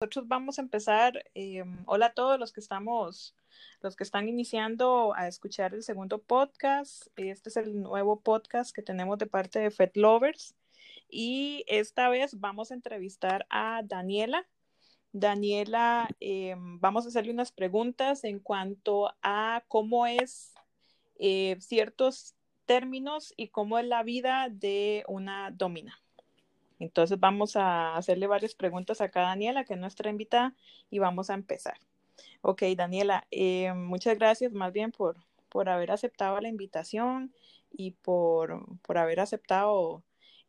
nosotros vamos a empezar. Eh, hola a todos los que estamos, los que están iniciando a escuchar el segundo podcast. Este es el nuevo podcast que tenemos de parte de Fed Lovers. Y esta vez vamos a entrevistar a Daniela. Daniela, eh, vamos a hacerle unas preguntas en cuanto a cómo es eh, ciertos términos y cómo es la vida de una domina. Entonces vamos a hacerle varias preguntas acá a Daniela, que es nuestra invitada, y vamos a empezar. Ok, Daniela, eh, muchas gracias más bien por, por haber aceptado la invitación y por, por haber aceptado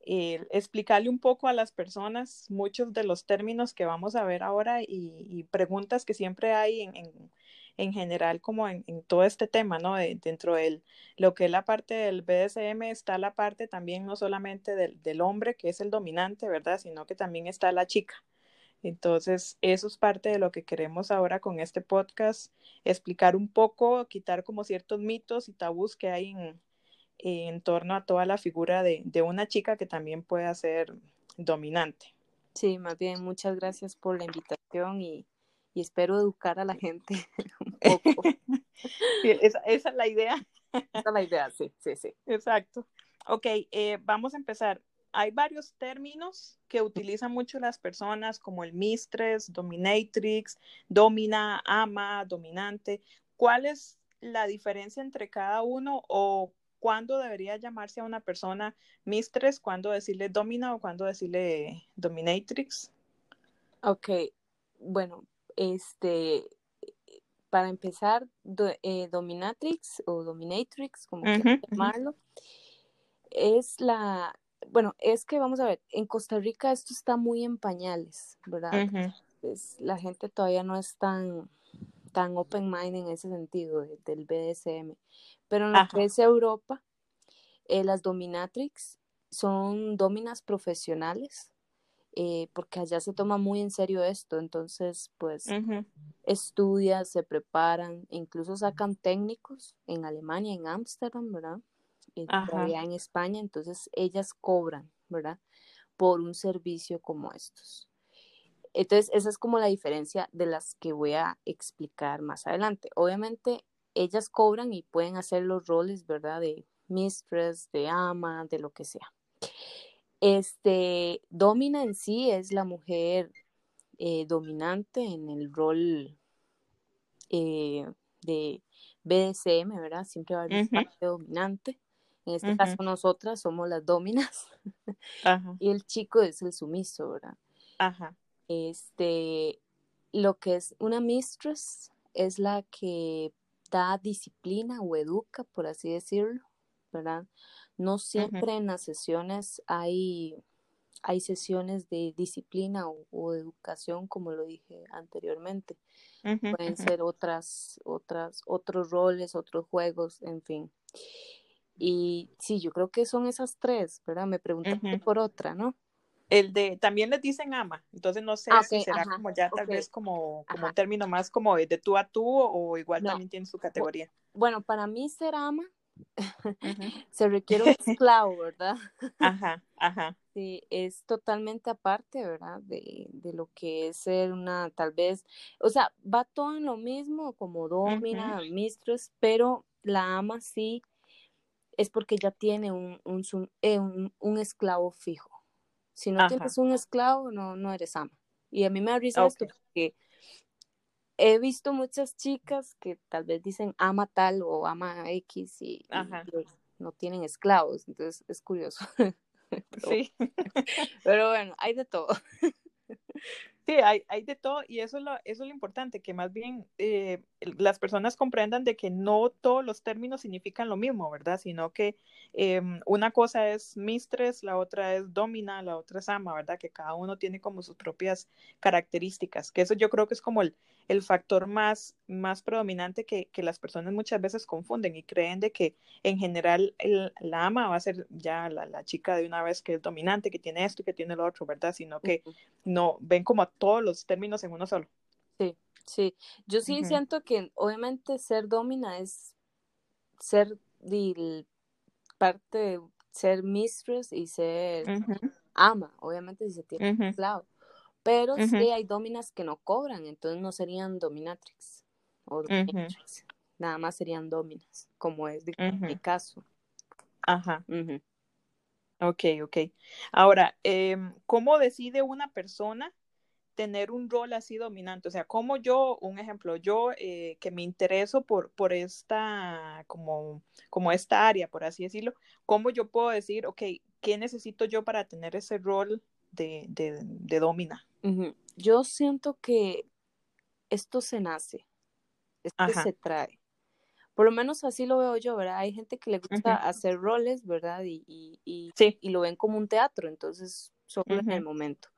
eh, explicarle un poco a las personas muchos de los términos que vamos a ver ahora y, y preguntas que siempre hay en, en, en general como en, todo este tema, ¿no? De, dentro de lo que es la parte del BDSM está la parte también no solamente del, del, hombre, que es el dominante, ¿verdad? Sino que también está la chica. Entonces, eso es parte de lo que queremos ahora con este podcast, explicar un poco, quitar como ciertos mitos y tabús que hay en, en torno a toda la figura de, de una chica que también pueda ser dominante. Sí, más bien, muchas gracias por la invitación y, y espero educar a la gente un poco. sí, esa, esa, es la idea. Esa es la idea, sí, sí, sí. Exacto. Ok, eh, vamos a empezar. Hay varios términos que utilizan mucho las personas como el mistress, dominatrix, domina, ama, dominante. ¿Cuál es la diferencia entre cada uno o cuándo debería llamarse a una persona mistress, cuándo decirle domina o cuándo decirle dominatrix? Ok, bueno, este, para empezar, do, eh, dominatrix o dominatrix, como uh -huh, quieran llamarlo, uh -huh. es la, bueno, es que vamos a ver, en Costa Rica esto está muy en pañales, ¿verdad? Uh -huh. es, la gente todavía no es tan, tan open mind en ese sentido de, del BDSM, pero en lo que es Europa, eh, las dominatrix son dominas profesionales, eh, porque allá se toma muy en serio esto, entonces pues uh -huh. estudian, se preparan, incluso sacan técnicos en Alemania, en Ámsterdam, ¿verdad? Y todavía en España, entonces ellas cobran, ¿verdad? Por un servicio como estos. Entonces, esa es como la diferencia de las que voy a explicar más adelante. Obviamente, ellas cobran y pueden hacer los roles, ¿verdad? De mistress, de ama, de lo que sea. Este, domina en sí es la mujer eh, dominante en el rol eh, de BDSM, ¿verdad? Siempre va a haber uh -huh. parte dominante. En este uh -huh. caso, nosotras somos las dominas. Y el chico es el sumiso, ¿verdad? Ajá. Este, lo que es una mistress es la que da disciplina o educa, por así decirlo, ¿verdad? No siempre uh -huh. en las sesiones hay, hay sesiones de disciplina o, o, educación, como lo dije anteriormente. Uh -huh. Pueden ser otras, otras, otros roles, otros juegos, en fin. Y sí, yo creo que son esas tres, ¿verdad? Me preguntaste por otra, ¿no? El de, también les dicen ama, entonces no sé ah, okay, si será ajá, como ya tal okay. vez como, como un término más como de, de tú a tú o igual no. también tiene su categoría. Bueno, para mí ser ama. Se requiere un esclavo, ¿verdad? Ajá, ajá. Sí, es totalmente aparte, ¿verdad? De, de, lo que es ser una, tal vez, o sea, va todo en lo mismo, como domina, uh -huh. mistress, pero la ama sí es porque ya tiene un, un, eh, un, un esclavo fijo. Si no ajá. tienes un esclavo, no, no eres ama. Y a mí me da risa okay. esto porque he visto muchas chicas que tal vez dicen ama tal o ama X y, y no tienen esclavos, entonces es curioso. pero, sí. pero bueno, hay de todo. Sí, hay, hay de todo y eso es, lo, eso es lo importante, que más bien eh, las personas comprendan de que no todos los términos significan lo mismo, ¿verdad? Sino que eh, una cosa es mistress, la otra es domina, la otra es ama, ¿verdad? Que cada uno tiene como sus propias características, que eso yo creo que es como el, el factor más, más predominante que, que, las personas muchas veces confunden y creen de que en general el, la ama va a ser ya la, la, chica de una vez que es dominante, que tiene esto y que tiene lo otro, ¿verdad? Sino que uh -huh. no ven como todos los términos en uno solo. Sí, sí. Yo sí uh -huh. siento que obviamente ser domina es ser de parte de ser mistress y ser uh -huh. ama, obviamente si se tiene uh -huh. Pero sí hay dominas que no cobran, entonces no serían dominatrix o dominatrix. Nada más serían dominas, como es mi caso. Ajá. Ok, ok. Ahora, em, ¿cómo decide una persona tener un rol así dominante? O sea, ¿cómo yo, un ejemplo, yo eh, que me intereso por, por esta, como, como esta área, por así decirlo, ¿cómo yo puedo decir, ok, ¿qué necesito yo para tener ese rol de, de, domina? Yo siento que esto se nace, esto se trae. Por lo menos así lo veo yo, ¿verdad? Hay gente que le gusta hacer roles, ¿verdad? Y, y, y, lo ven como un teatro, entonces solo en el momento.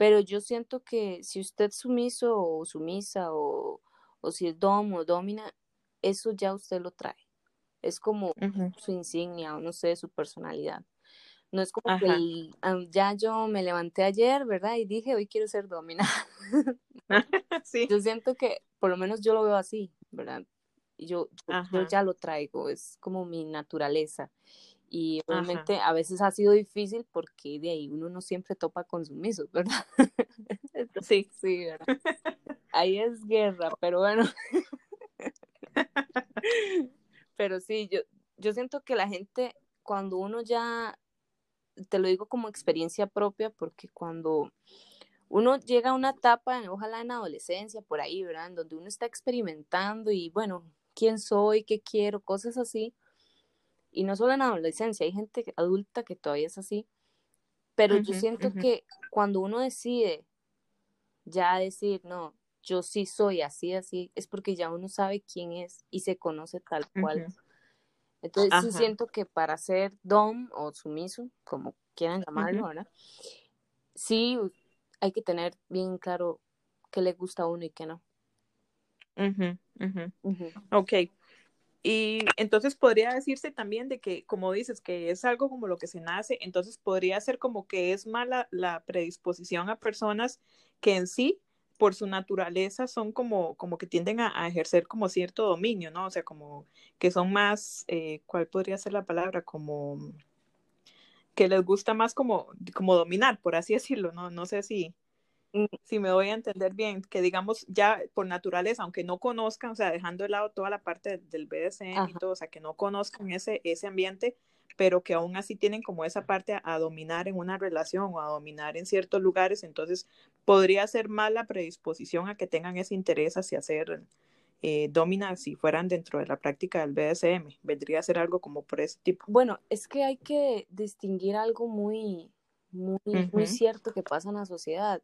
Pero yo siento que si usted es sumiso o sumisa o, si es dom o domina, eso ya usted lo trae. Es como su insignia o no sé, su personalidad. No es como que ya yo me levanté ayer, ¿verdad? Y dije, hoy quiero ser domina. sí. Yo siento que, por lo menos yo lo veo así, ¿verdad? Yo, yo, ya lo traigo, es como mi naturaleza. Y obviamente a veces ha sido difícil porque de ahí uno no siempre topa con sumisos, ¿verdad? sí. Sí, ¿verdad? Ahí es guerra, pero bueno. pero sí, yo, yo siento que la gente, cuando uno ya, te lo digo como experiencia propia, porque cuando uno llega a una etapa, ojalá en adolescencia, por ahí, ¿verdad? En donde uno está experimentando y bueno, quién soy, qué quiero, cosas así y no solo en adolescencia, hay gente adulta que todavía es así, pero yo siento que cuando uno decide ya decir, no, yo sí soy así, así, es porque ya uno sabe quién es y se conoce tal cual. Entonces sí siento que para ser dom o sumiso, como quieran llamarlo, ¿verdad? Sí hay que tener bien claro qué le gusta a uno y qué no. Ok, y entonces podría decirse también de que, como dices, que es algo como lo que se nace, entonces podría ser como que es mala la predisposición a personas que en sí, por su naturaleza, son como, como que tienden a, ejercer como cierto dominio, ¿no? O sea, como que son más, eh, ¿cuál podría ser la palabra? Como que les gusta más como, como dominar, por así decirlo, ¿no? No sé si, si me voy a entender bien, que digamos ya por naturaleza, aunque no conozcan, o sea, dejando de lado toda la parte del BDSM y todo, o sea, que no conozcan ese, ese ambiente, pero que aún así tienen como esa parte a, dominar en una relación o a dominar en ciertos lugares, entonces podría ser mala predisposición a que tengan ese interés hacia ser eh, domina si fueran dentro de la práctica del BDSM, vendría a ser algo como por ese tipo. Bueno, es que hay que distinguir algo muy, muy, muy cierto que pasa en la sociedad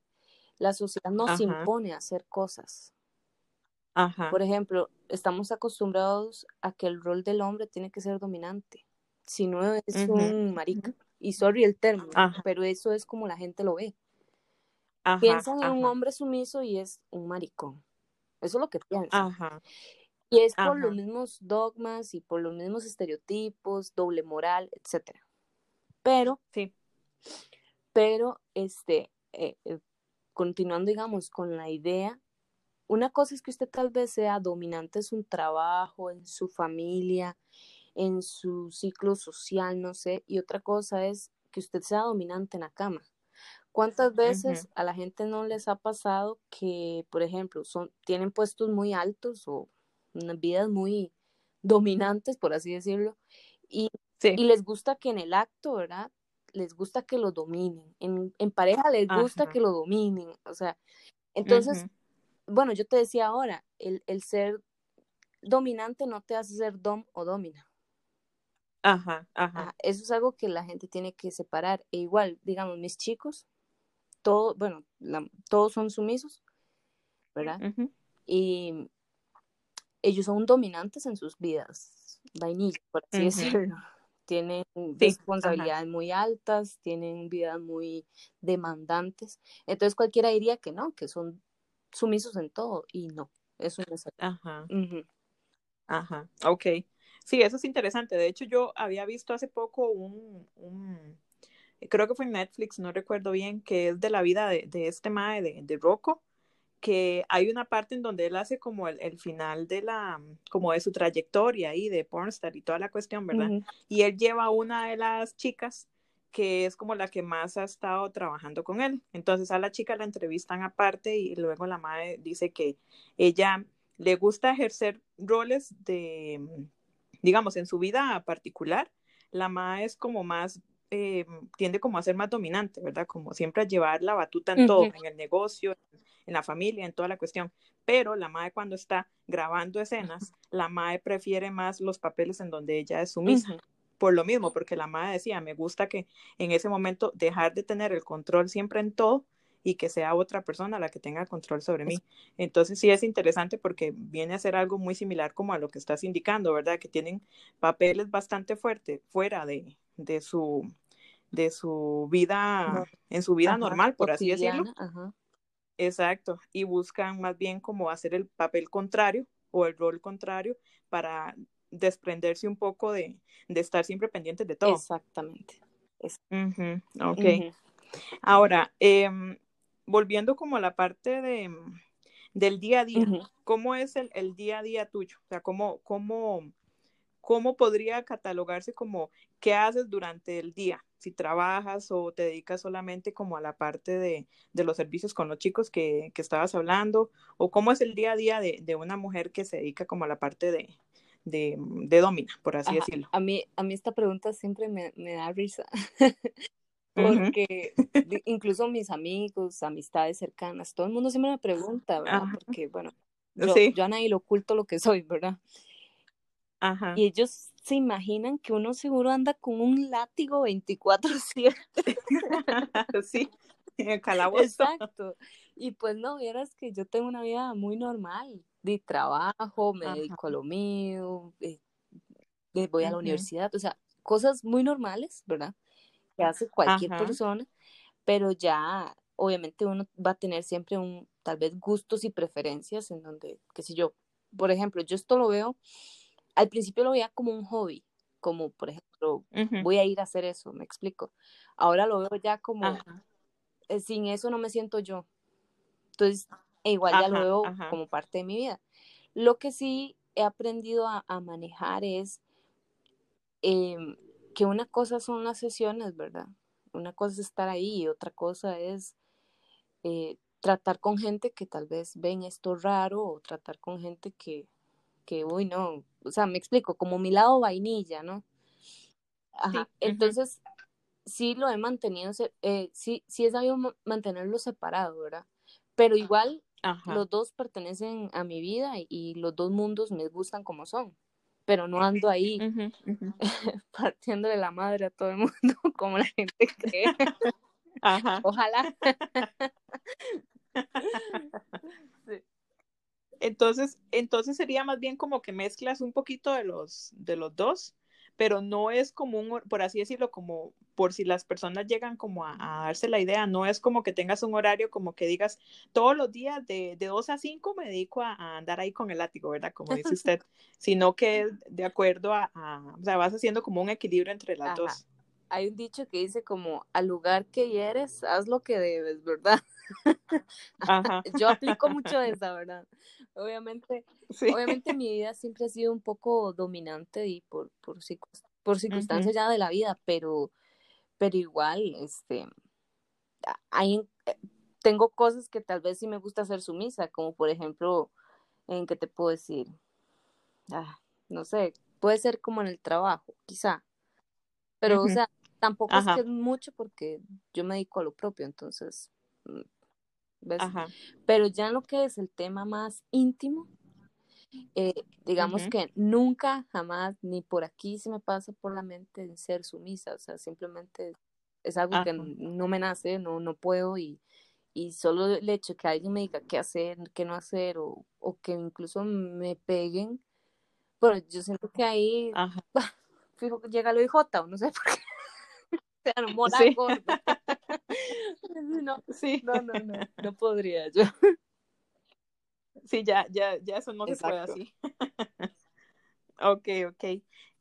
la sociedad nos impone a hacer cosas. Por ejemplo, estamos acostumbrados a que el rol del hombre tiene que ser dominante. Si no es un marica. Y sorry el término, pero eso es como la gente lo ve. piensan en un hombre sumiso y es un maricón. Eso es lo que piensan. Y es por los mismos dogmas y por los mismos estereotipos, doble moral, etcétera. Pero, sí. pero, este, eh, eh, continuando, digamos, con la idea, una cosa es que usted tal vez sea dominante en su trabajo, en su familia, en su ciclo social, no sé, y otra cosa es que usted sea dominante en la cama. ¿Cuántas veces a la gente no les ha pasado que, por ejemplo, son, tienen puestos muy altos o unas vidas muy dominantes, por así decirlo, y, y les gusta que en el acto, ¿verdad? Les gusta que lo dominen, en, en pareja les gusta que lo dominen, o sea, entonces, bueno, yo te decía ahora, el, el, ser dominante no te hace ser dom o domina. Ajá, ajá. eso es algo que la gente tiene que separar. E igual, digamos, mis chicos, todo, bueno, todos son sumisos, ¿verdad? Y ellos son dominantes en sus vidas, vainilla, por así decirlo tienen responsabilidades muy altas, tienen vidas muy demandantes. Entonces cualquiera diría que no, que son sumisos en todo y no, eso no es. Ajá. Ajá, ok. Sí, eso es interesante. De hecho, yo había visto hace poco un, un creo que fue en Netflix, no recuerdo bien, que es de la vida de, de este mae de, de Rocco que hay una parte en donde él hace como el, final de la, como de su trayectoria ahí de pornstar y toda la cuestión, ¿verdad? Y él lleva a una de las chicas que es como la que más ha estado trabajando con él. Entonces a la chica la entrevistan aparte y luego la madre dice que ella le gusta ejercer roles de, digamos, en su vida particular. La madre es como más, eh, tiende como a ser más dominante, ¿verdad? Como siempre a llevar la batuta en todo, en el negocio, en la familia, en toda la cuestión. Pero la madre cuando está grabando escenas, la madre prefiere más los papeles en donde ella es sumisa por lo mismo, porque la madre decía, me gusta que en ese momento dejar de tener el control siempre en todo y que sea otra persona la que tenga control sobre mí. Entonces sí es interesante porque viene a ser algo muy similar como a lo que estás indicando, ¿verdad? Que tienen papeles bastante fuertes fuera de, de su de su vida, en su vida normal, por así decirlo. Exacto, y buscan más bien como hacer el papel contrario o el rol contrario para desprenderse un poco de, estar siempre pendientes de todo. Exactamente. ok. Ahora, em, volviendo como a la parte de, del día a día, ¿cómo es el, día a día tuyo? O sea, ¿cómo, cómo, cómo podría catalogarse como qué haces durante el día? Si trabajas o te dedicas solamente como a la parte de, los servicios con los chicos que, estabas hablando, o cómo es el día a día de, de, una mujer que se dedica como a la parte de, de, de domina, por así decirlo. A mí, a mí esta pregunta siempre me, me da risa, porque incluso mis amigos, amistades cercanas, todo el mundo siempre me pregunta, ¿verdad? Porque, bueno, yo, yo a nadie lo oculto lo que soy, ¿verdad? Ajá. Y ellos se imaginan que uno seguro anda con un látigo 24-7. sí, en el calabozo. Exacto. Y pues no, vieras que yo tengo una vida muy normal de trabajo, me dedico a lo mío, eh, voy a la universidad, o sea, cosas muy normales, ¿verdad? Que hace cualquier persona, pero ya obviamente uno va a tener siempre un, tal vez gustos y preferencias en donde, qué sé yo, por ejemplo, yo esto lo veo, al principio lo veía como un hobby, como por ejemplo, voy a ir a hacer eso, me explico. Ahora lo veo ya como, eh, sin eso no me siento yo. Entonces, e igual ya lo veo como parte de mi vida. Lo que sí he aprendido a, manejar es em, que una cosa son las sesiones, ¿verdad? Una cosa es estar ahí y otra cosa es eh, tratar con gente que tal vez ven esto raro o tratar con gente que, que, uy, no, o sea, me explico, como mi lado vainilla, ¿no? Ajá. Entonces, sí lo he mantenido, eh, sí, sí he sabido mantenerlo separado, ¿verdad? Pero igual los dos pertenecen a mi vida y, los dos mundos me gustan como son, pero no ando ahí partiendo de la madre a todo el mundo como la gente cree. Ojalá. Entonces, entonces sería más bien como que mezclas un poquito de los, de los dos pero no es como un, por así decirlo, como por si las personas llegan como a, darse la idea, no es como que tengas un horario como que digas todos los días de, de 2 a 5 me dedico a, andar ahí con el látigo, ¿verdad? Como dice usted, sino que de acuerdo a, o sea, vas haciendo como un equilibrio entre las dos. Hay un dicho que dice como al lugar que hieres, haz lo que debes, ¿verdad? Ajá. Yo aplico mucho esa, ¿verdad? Obviamente, obviamente mi vida siempre ha sido un poco dominante y por, por, por circunstancias ya de la vida, pero, pero igual, este, hay, eh, tengo cosas que tal vez sí me gusta hacer sumisa, como por ejemplo, ¿en qué te puedo decir? Ah, no sé, puede ser como en el trabajo, quizá. Pero, o sea, tampoco es que es mucho porque yo me dedico a lo propio, entonces mm, pero ya en lo que es el tema más íntimo, eh, digamos que nunca, jamás, ni por aquí se me pasa por la mente ser sumisa, o sea, simplemente es algo que no me nace, no, no puedo y, y solo el hecho de que alguien me diga qué hacer, qué no hacer o, o que incluso me peguen, pero yo siento que ahí fijo llega lo IJ o no sé por qué. Sea, no, no, sí. no, no, no, no podría yo. Sí, ya, ya, ya eso no se puede así. ok, ok.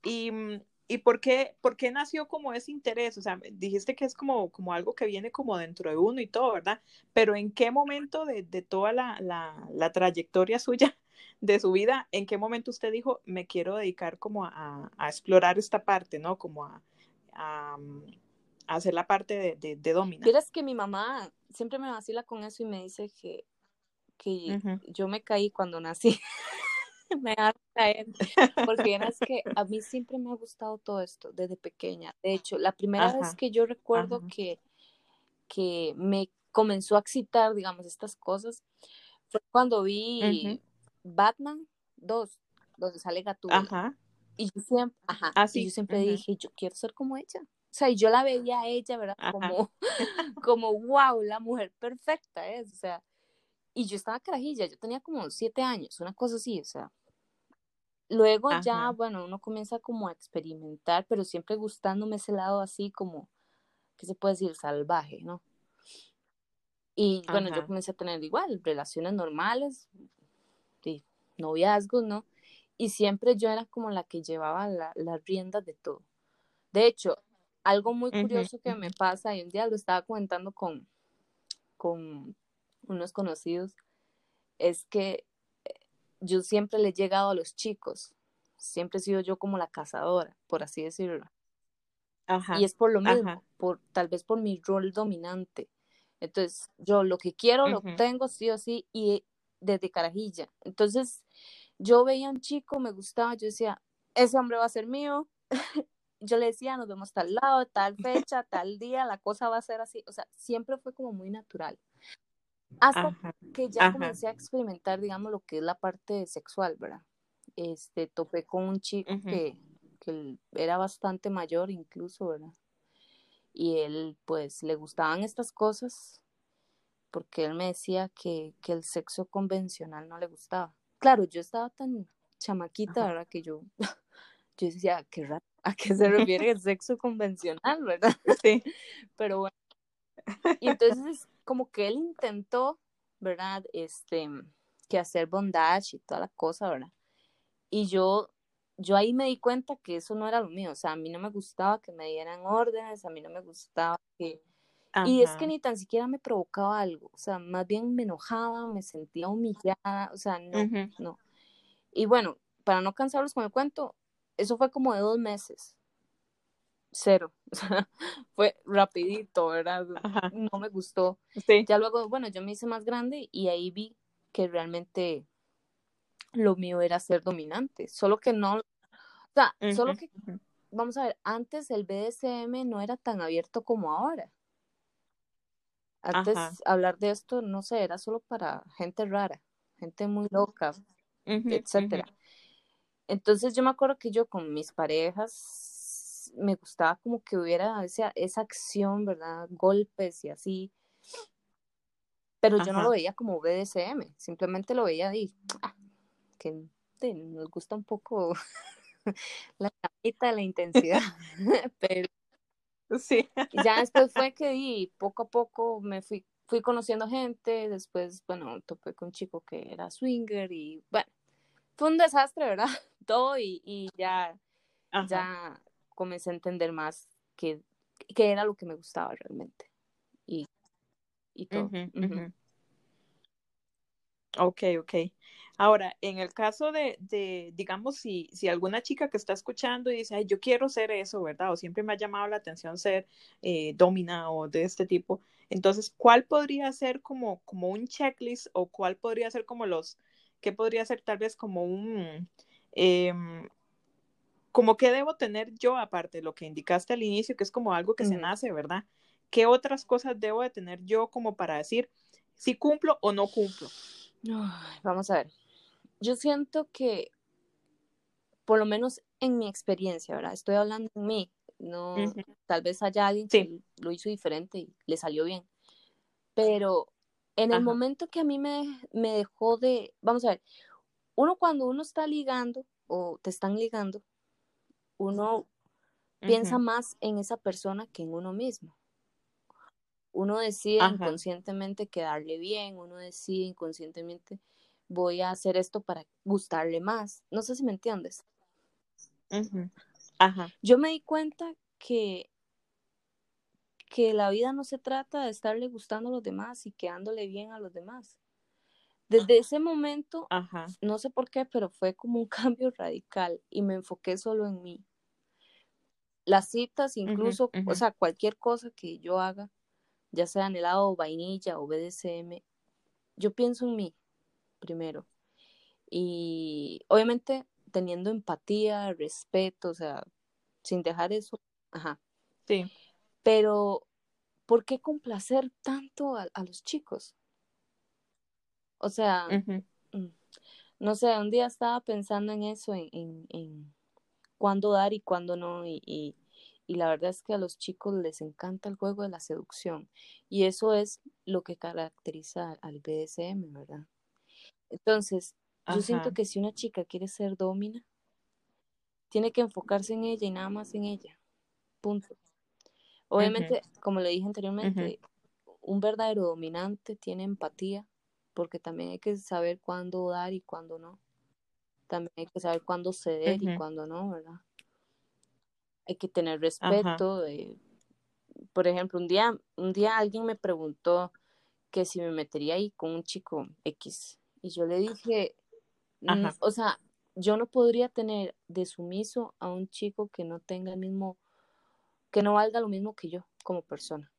Y, mm, ¿y por, qué, por qué nació como ese interés? O sea, dijiste que es como, como algo que viene como dentro de uno y todo, ¿verdad? Pero ¿en qué momento de, de toda la, la, la, trayectoria suya, de su vida, en qué momento usted dijo, me quiero dedicar como a, a explorar esta parte, ¿no? Como a, a, mm, hacer la parte de, de, de domina. Que mi mamá siempre me vacila con eso y me dice que, que yo me caí cuando nací. me a caer. Porque es que a mí siempre me ha gustado todo esto desde pequeña. De hecho, la primera vez que yo recuerdo que, que me comenzó a excitar, digamos, estas cosas, fue cuando vi Batman 2, donde sale Gatúbela. Y yo siempre, ajá, ah, y yo siempre dije, yo quiero ser como ella. O sea, y yo la veía a ella, ¿verdad? Como, como, wow, la mujer perfecta es, o sea, y yo estaba carajilla, yo tenía como siete años, una cosa así, o sea. Luego ya, bueno, uno comienza como a experimentar, pero siempre gustándome ese lado así como, ¿qué se puede decir? Salvaje, ¿no? Y bueno, yo comencé a tener igual relaciones normales, y noviazgos, ¿no? Y siempre yo era como la que llevaba las riendas de todo. De hecho, algo muy curioso que me pasa, y un día lo estaba comentando con, con unos conocidos, es que eh, yo siempre le he llegado a los chicos, siempre he sido yo como la cazadora, por así decirlo. Ajá, y es por lo mismo, por, tal vez por mi rol dominante. Entonces, yo lo que quiero lo tengo sí o sí y desde carajilla. Entonces, yo veía a un chico, me gustaba, yo decía, ese hombre va a ser mío. yo le decía, nos vemos tal lado, tal fecha, tal día, la cosa va a ser así. O sea, siempre fue como muy natural. Hasta que ya comencé a experimentar, digamos, lo que es la parte sexual, ¿verdad? Este, topé con un chico que, que era bastante mayor incluso, ¿verdad? Y él, pues, le gustaban estas cosas porque él me decía que, que el sexo convencional no le gustaba. Claro, yo estaba tan chamaquita, ¿verdad? Que yo, yo decía, qué raro, ¿a qué se refiere el sexo convencional, verdad? Sí. Pero bueno. Y entonces, como que él intentó, ¿verdad? Este, que hacer bondage y toda la cosa, ¿verdad? Y yo, yo ahí me di cuenta que eso no era lo mío, o sea, a mí no me gustaba que me dieran órdenes, a mí no me gustaba que y es que ni tan siquiera me provocaba algo, o sea, más bien me enojaba, me sentía humillada, o sea, no, no. Y bueno, para no cansarlos con el cuento, eso fue como de dos meses. Cero. O sea, fue rapidito, ¿verdad? No me gustó. Ya luego, bueno, yo me hice más grande y ahí vi que realmente lo mío era ser dominante. Solo que no, o sea, solo que, vamos a ver, antes el BDSM no era tan abierto como ahora. Antes hablar de esto, no sé, era solo para gente rara, gente muy loca, etcétera. Entonces yo me acuerdo que yo con mis parejas me gustaba como que hubiera esa, esa acción, ¿verdad? Golpes y así. Pero yo no lo veía como BDSM, simplemente lo veía ahí, ah, que nos gusta un poco la camita la intensidad, pero Sí. ya después fue que di, poco a poco me fui, fui conociendo gente, después, bueno, topé con un chico que era swinger y bueno, fue un desastre, ¿verdad? Todo y, y ya, ya comencé a entender más qué era lo que me gustaba realmente y, y todo. Ok, ok. Ahora, en el caso de, de digamos, si, si alguna chica que está escuchando y dice, ay, yo quiero ser eso, ¿verdad? O siempre me ha llamado la atención ser eh, domina o de este tipo. Entonces, ¿cuál podría ser como, como un checklist o cuál podría ser como los, qué podría ser tal vez como un, em, como qué debo tener yo aparte de lo que indicaste al inicio, que es como algo que se nace, ¿verdad? ¿Qué otras cosas debo de tener yo como para decir si cumplo o no cumplo? vamos a ver. Yo siento que, por lo menos en mi experiencia, ¿verdad? Estoy hablando de mí, no, tal vez haya alguien que lo hizo diferente y le salió bien. Pero en el momento que a mí me, me dejó de, vamos a ver, uno cuando uno está ligando o te están ligando, uno piensa más en esa persona que en uno mismo. Uno decide inconscientemente quedarle bien, uno decide inconscientemente voy a hacer esto para gustarle más. No sé si me entiendes. Ajá. Yo me di cuenta que, que la vida no se trata de estarle gustando a los demás y quedándole bien a los demás. Desde ese momento, no sé por qué, pero fue como un cambio radical y me enfoqué solo en mí. las citas, incluso, o sea, cualquier cosa que yo haga, ya sea en helado o vainilla o BDSM, yo pienso en mí primero. Y obviamente teniendo empatía, respeto, o sea, sin dejar eso, ajá. Sí. Pero, ¿por qué complacer tanto a, los chicos? O sea, mm, no sé, un día estaba pensando en eso, en, en, cuándo dar y cuándo no, y, y, la verdad es que a los chicos les encanta el juego de la seducción, y eso es lo que caracteriza al BDSM, ¿verdad? Entonces, yo siento que si una chica quiere ser domina, tiene que enfocarse en ella y nada más en ella. Punto. Obviamente, como le dije anteriormente, un verdadero dominante tiene empatía, porque también hay que saber cuándo dar y cuándo no. También hay que saber cuándo ceder y cuándo no, ¿verdad? Hay que tener respeto. por ejemplo, un día, un día alguien me preguntó que si me metería ahí con un chico X. Y yo le dije, o sea, yo no podría tener de sumiso a un chico que no tenga el mismo, que no valga lo mismo que yo como persona.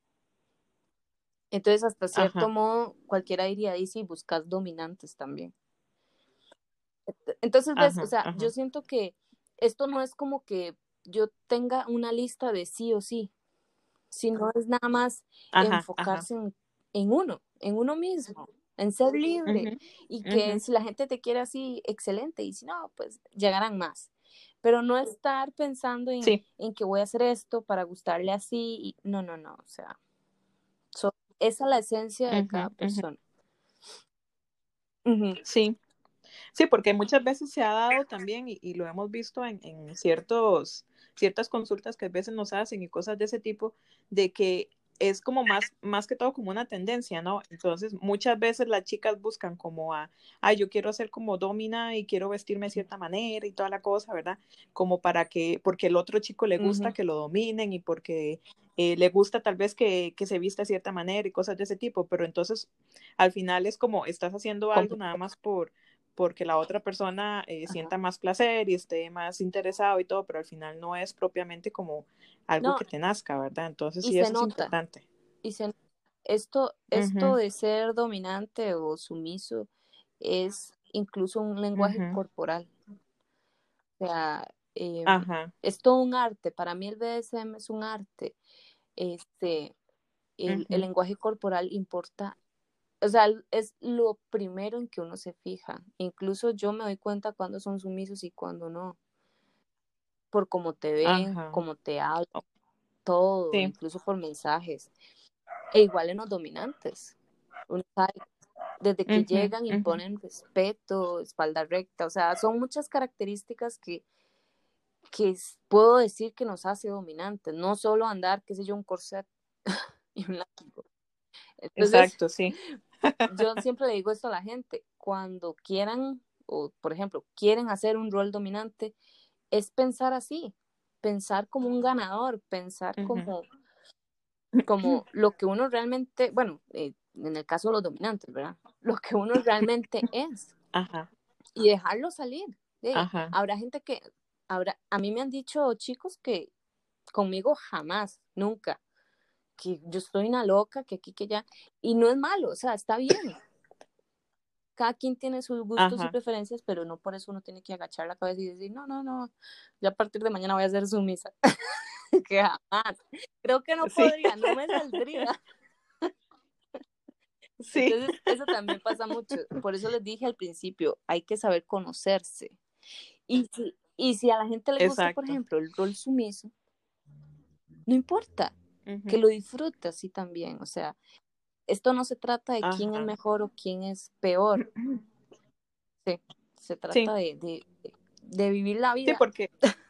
Entonces, hasta cierto modo, cualquiera diría, y si buscas dominantes también. Entonces, ves, o sea, yo siento que esto no es como que yo tenga una lista de sí o sí, sino es nada más enfocarse en, en, uno, en uno mismo en ser libre y que si la gente te quiere así, excelente, y si no, pues llegarán más. Pero no estar pensando en, en que voy a hacer esto para gustarle así, y no, no, no, o sea, esa es la esencia de cada persona. Sí, sí, porque muchas veces se ha dado también, y, y lo hemos visto en, en ciertos, ciertas consultas que a veces nos hacen y cosas de ese tipo, de que es como más, más que todo como una tendencia, ¿no? Entonces, muchas veces las chicas buscan como a, ay, yo quiero ser como domina y quiero vestirme de cierta manera y toda la cosa, ¿verdad? Como para que, porque el otro chico le gusta que lo dominen y porque eh, le gusta tal vez que, que, se vista de cierta manera y cosas de ese tipo, pero entonces al final es como estás haciendo algo nada más por, porque la otra persona eh, sienta más placer y esté más interesado y todo, pero al final no es propiamente como algo que te nazca, ¿verdad? Entonces sí, eso es importante. Y se, esto, esto de ser dominante o sumiso es incluso un lenguaje corporal. O sea, em, es todo un arte. Para mí el BDSM es un arte. Este, el, el lenguaje corporal importa o sea, es lo primero en que uno se fija. Incluso yo me doy cuenta cuando son sumisos y cuando no. Por cómo te ven, cómo te hablan, todo, incluso por mensajes. E igual en los dominantes. Uno sabe, desde que llegan y ponen respeto, espalda recta, o sea, son muchas características que, que puedo decir que nos hace dominantes, no solo andar, qué sé yo, un corset y un látigo. Exacto, sí yo siempre le digo esto a la gente, cuando quieran, o por ejemplo, quieren hacer un rol dominante, es pensar así, pensar como un ganador, pensar como, como lo que uno realmente, bueno, eh, en el caso de los dominantes, ¿verdad? Lo que uno realmente es. Ajá. Y dejarlo salir. Habrá gente que, habrá, a mí me han dicho chicos que conmigo jamás, nunca que yo estoy una loca, que aquí, que ya, y no es malo, o sea, está bien. Cada quien tiene sus gustos y preferencias, pero no por eso uno tiene que agachar la cabeza y decir, no, no, no, yo a partir de mañana voy a hacer sumisa. que jamás. Creo que no podría, no me saldría. Sí. Entonces, eso también pasa mucho. Por eso les dije al principio, hay que saber conocerse. Y si, y si a la gente le gusta, por ejemplo, el rol sumiso, no importa que lo disfrute así también. O sea, esto no se trata de quién es mejor o quién es peor. Sí, se trata De, de, vivir la vida. Sí, porque...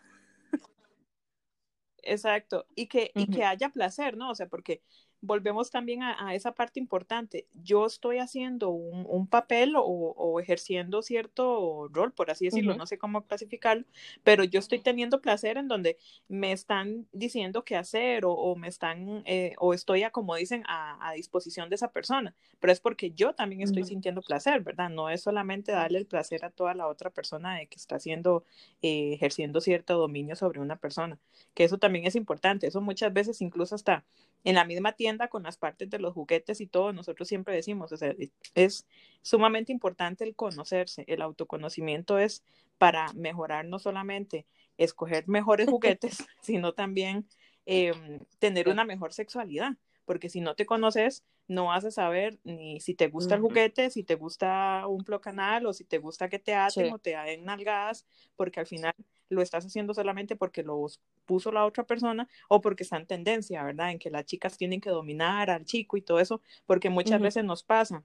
Exacto, y que, y que haya placer, ¿no? O sea, porque volvemos también a, esa parte importante. Yo estoy haciendo un, papel o, ejerciendo cierto rol, por así decirlo, no sé cómo clasificarlo, pero yo estoy teniendo placer en donde me están diciendo qué hacer o, me están, eh, o estoy, a, como dicen, a, disposición de esa persona, pero es porque yo también estoy sintiendo placer, ¿verdad? No es solamente darle el placer a toda la otra persona de que está haciendo, eh, ejerciendo cierto dominio sobre una persona, que eso también es importante, eso muchas veces incluso hasta en la misma tienda con las partes de los juguetes y todo, nosotros siempre decimos, o sea, es sumamente importante el conocerse, el autoconocimiento es para mejorar no solamente escoger mejores juguetes, sino también em, tener una mejor sexualidad, porque si no te conoces, no vas a saber ni si te gusta el juguete, si te gusta un canal o si te gusta que te aten o te den nalgadas, porque al final lo estás haciendo solamente porque lo puso la otra persona o porque está en tendencia, ¿verdad? En que las chicas tienen que dominar al chico y todo eso, porque muchas veces nos pasa.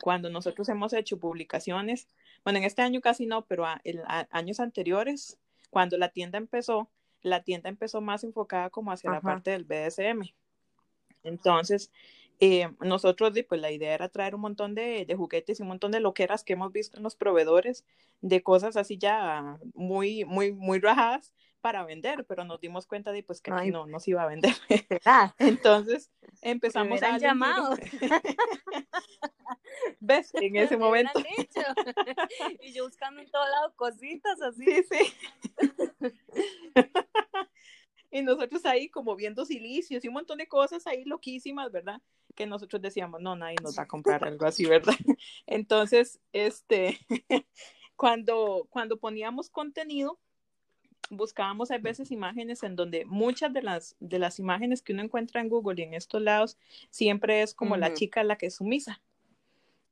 Cuando nosotros hemos hecho publicaciones, bueno, en este año casi no, pero a, años anteriores, cuando la tienda empezó, la tienda empezó más enfocada como hacia la parte del BDSM. Entonces, eh, nosotros, pues la idea era traer un montón de, juguetes y un montón de loqueras que hemos visto en los proveedores, de cosas así ya muy, muy, muy rajadas para vender, pero nos dimos cuenta de pues que aquí no nos iba a vender. Entonces empezamos a llamado. ¿Ves? En ese momento. y yo buscando en todo lado cositas así. Sí, sí. Y nosotros ahí como viendo silicios y un montón de cosas ahí loquísimas, ¿verdad? Que nosotros decíamos, no, nadie nos va a comprar algo así, ¿verdad? Entonces, este, cuando, cuando poníamos contenido, buscábamos a veces imágenes en donde muchas de las, de las imágenes que uno encuentra en Google y en estos lados siempre es como la chica la que es sumisa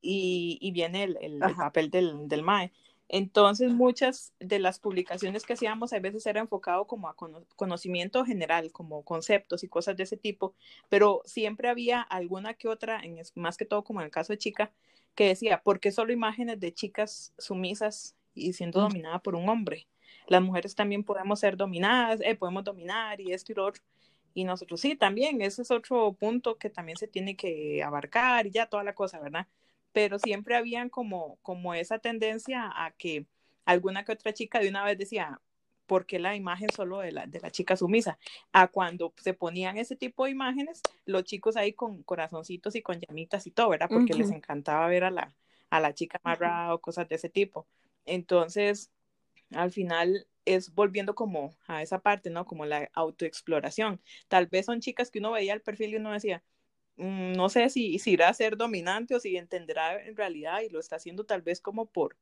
y, y viene el, el, papel del, del MAE. Entonces, muchas de las publicaciones que hacíamos a veces era enfocado como a conocimiento general, como conceptos y cosas de ese tipo, pero siempre había alguna que otra, en, más que todo como en el caso de chica, que decía, ¿por qué solo imágenes de chicas sumisas y siendo dominada por un hombre? Las mujeres también podemos ser dominadas, eh, podemos dominar y esto y lo otro. Y nosotros sí, también, ese es otro punto que también se tiene que abarcar y ya toda la cosa, ¿verdad? Pero siempre habían como, como esa tendencia a que alguna que otra chica de una vez decía, ¿por qué la imagen solo de la, de la chica sumisa? A cuando se ponían ese tipo de imágenes, los chicos ahí con corazoncitos y con llamitas y todo, ¿verdad? Porque les encantaba ver a la, a la chica amarrada o cosas de ese tipo. Entonces, al final es volviendo como a esa parte, ¿no? Como la autoexploración. Tal vez son chicas que uno veía el perfil y uno decía, no sé si, si, irá a ser dominante o si entenderá en realidad y lo está haciendo tal vez como por,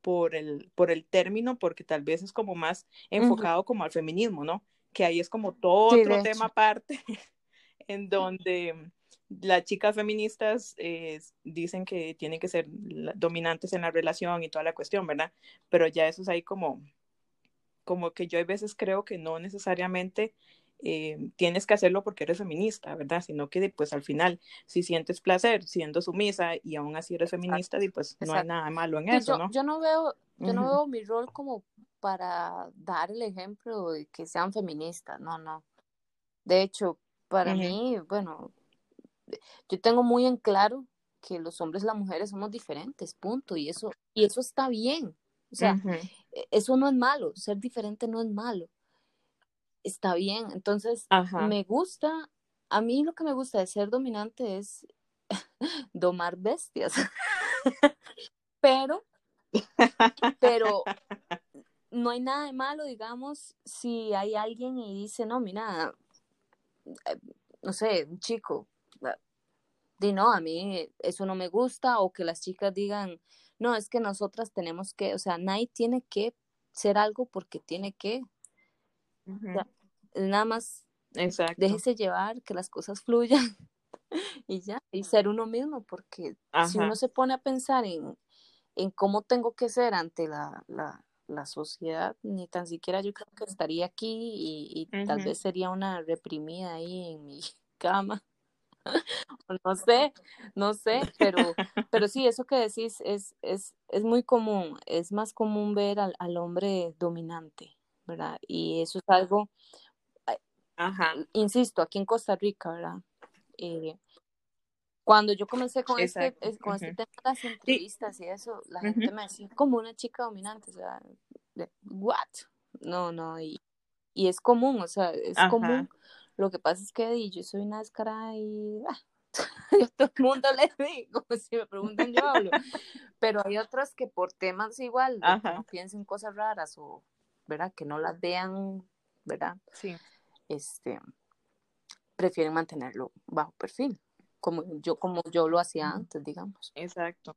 por, el, por el término, porque tal vez es como más enfocado como al feminismo, ¿no? Que ahí es como todo otro tema aparte, en donde las chicas feministas eh, dicen que tienen que ser dominantes en la relación y toda la cuestión, ¿verdad? Pero ya eso es ahí como, como que yo a veces creo que no necesariamente eh, tienes que hacerlo porque eres feminista, ¿verdad? Sino que pues al final, si sientes placer siendo sumisa y aún así eres feminista, y pues no hay nada malo en eso, yo, ¿no? Yo no veo, yo no veo mi rol como para dar el ejemplo de que sean feministas, no, no. De hecho, para mí, bueno, yo tengo muy en claro que los hombres y las mujeres somos diferentes, punto, y eso, y eso está bien. O sea, e, eso no es malo, ser diferente no es malo está bien. Entonces, me gusta, a mí lo que me gusta de ser dominante es domar bestias. pero, pero no hay nada de malo, digamos, si hay alguien y dice, no, mira, eh, no sé, un chico, ah, di no, a mí eso no me gusta, o que las chicas digan, no, es que nosotras tenemos que, o sea, nadie tiene que ser algo porque tiene que, nada más déjese llevar, que las cosas fluyan y ya, y ser uno mismo, porque si uno se pone a pensar en, en cómo tengo que ser ante la, la, la, sociedad, ni tan siquiera yo creo que estaría aquí y, y tal vez sería una reprimida ahí en mi cama. no sé, no sé, pero, pero sí, eso que decís es, es, es muy común, es más común ver al, al hombre dominante, ¿verdad? Y eso es algo, Ajá. insisto, aquí en Costa Rica, ¿verdad? Eh, cuando yo comencé con este, con este tema de las entrevistas y eso, la gente me decía, como una chica dominante, o sea, ¿what? No, no, y, y es común, o sea, es común. Lo que pasa es que yo soy una descarada y ah, yo todo el mundo le digo, si me preguntan yo hablo, pero hay otras que por temas igual, no piensen cosas raras o, ¿verdad? Que no las vean, ¿verdad? Sí. Este, prefieren mantenerlo bajo perfil como yo, como yo lo hacía antes, digamos. Exacto.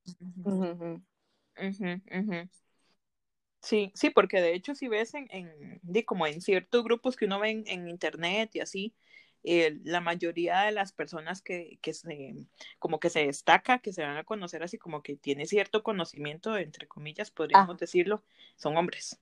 Sí, sí, porque de hecho si ves en, en como en ciertos grupos que uno ve en, internet y así, eh, la mayoría de las personas que, que se, como que se destaca, que se van a conocer así como que tiene cierto conocimiento, entre comillas, podríamos decirlo, son hombres.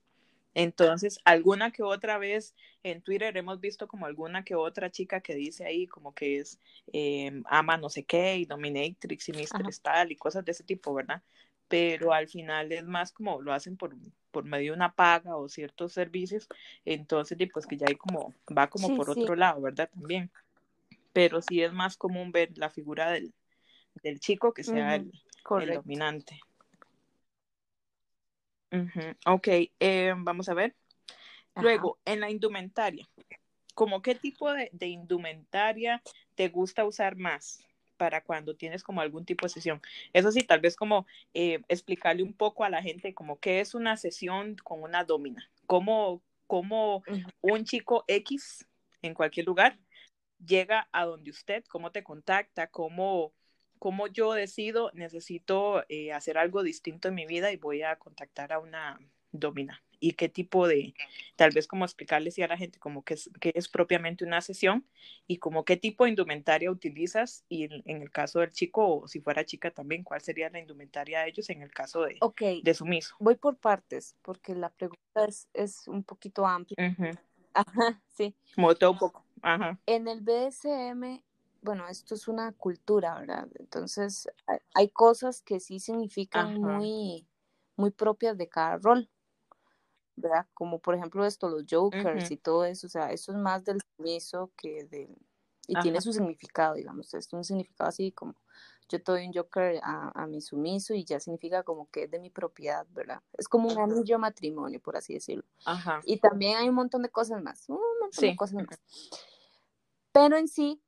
Entonces, alguna que otra vez en Twitter hemos visto como alguna que otra chica que dice ahí como que es eh, ama no sé qué y dominatrix y mistress tal y cosas de ese tipo, ¿verdad? Pero al final es más como lo hacen por, por medio de una paga o ciertos servicios, entonces pues que ya hay como, va como por otro lado, ¿verdad? También. Pero sí es más común ver la figura del, del chico que sea el, el dominante. Ok, eh, vamos a ver. Luego, en la indumentaria, ¿cómo qué tipo de, indumentaria te gusta usar más para cuando tienes como algún tipo de sesión? Eso sí, tal vez como eh, explicarle un poco a la gente como qué es una sesión con una domina, cómo, cómo un chico X en cualquier lugar llega a donde usted, cómo te contacta, cómo cómo yo decido, necesito eh, hacer algo distinto en mi vida y voy a contactar a una domina. Y qué tipo de, tal vez como explicarles a la gente como que es, es propiamente una sesión y como qué tipo de indumentaria utilizas y en, el caso del chico o si fuera chica también, cuál sería la indumentaria de ellos en el caso de, de sumiso. Voy por partes porque la pregunta es, es un poquito amplia. Ajá, sí. Como todo un poco. Ajá. En el BSM bueno, esto es una cultura, ¿verdad? Entonces, hay cosas que sí significan muy, muy propias de cada rol, ¿verdad? Como por ejemplo esto, los jokers y todo eso, o sea, eso es más del sumiso que del... Y tiene su significado, digamos, es un significado así como yo te doy un joker a, mi sumiso y ya significa como que es de mi propiedad, ¿verdad? Es como un anillo matrimonio, por así decirlo. Ajá. Y también hay un montón de cosas más, un montón de cosas más. Pero en sí,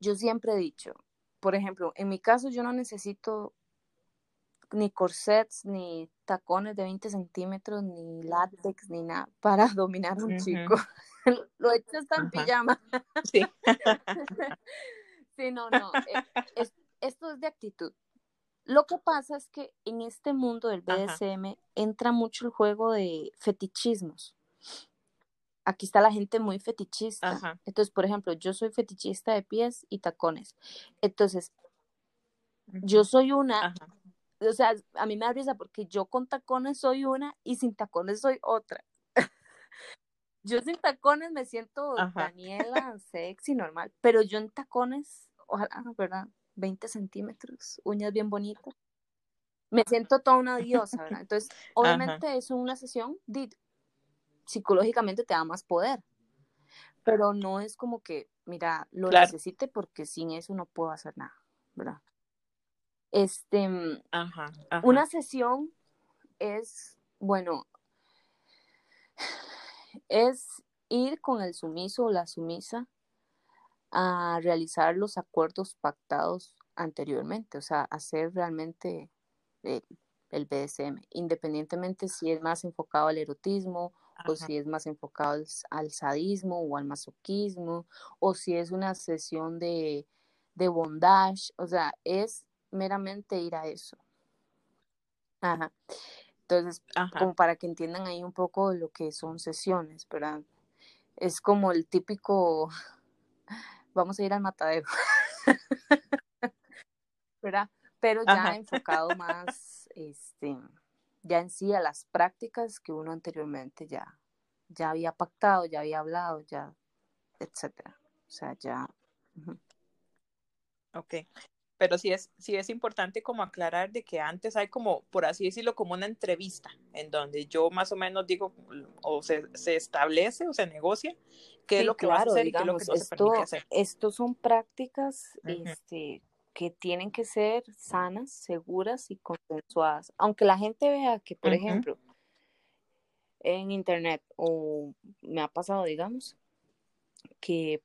yo siempre he dicho, por ejemplo, en mi caso yo no necesito ni corsets, ni tacones de 20 centímetros, ni látex, ni nada para dominar a un chico. Lo he hecho hasta en pijama. Sí. sí, no, no. Eh, esto es de actitud. Lo que pasa es que en este mundo del BDSM entra mucho el juego de fetichismos aquí está la gente muy fetichista. Entonces, por ejemplo, yo soy fetichista de pies y tacones. Entonces, yo soy una, o sea, a mí me da risa porque yo con tacones soy una y sin tacones soy otra. yo sin tacones me siento Daniela, sexy, normal, pero yo en tacones, ojalá, ¿verdad? 20 centímetros, uñas bien bonitas. Me siento toda una diosa, ¿verdad? Entonces, obviamente en una sesión psicológicamente te da más poder. Pero no es como que, mira, lo necesite porque sin eso no puedo hacer nada, ¿verdad? Este, una sesión es, bueno, es ir con el sumiso o la sumisa a realizar los acuerdos pactados anteriormente, o sea, hacer realmente el, el BDSM, independientemente si es más enfocado al erotismo o si es más enfocado al, sadismo o al masoquismo, o si es una sesión de, bondage, o sea, es meramente ir a eso. Ajá. Entonces, como para que entiendan ahí un poco lo que son sesiones, ¿verdad? Es como el típico, vamos a ir al matadero, ¿verdad? Pero ya enfocado más, este, ya en sí a las prácticas que uno anteriormente ya, ya había pactado, ya había hablado, ya, etcétera. O sea, ya. Ok. Pero sí es, sí es importante como aclarar de que antes hay como, por así decirlo, como una entrevista en donde yo más o menos digo, o se, se establece o se negocia qué es lo que vas a hacer y qué es lo que no esto, se permite hacer. Estos son prácticas este, que tienen que ser sanas, seguras y consensuadas. Aunque la gente vea que, por ejemplo, en internet o me ha pasado, digamos, que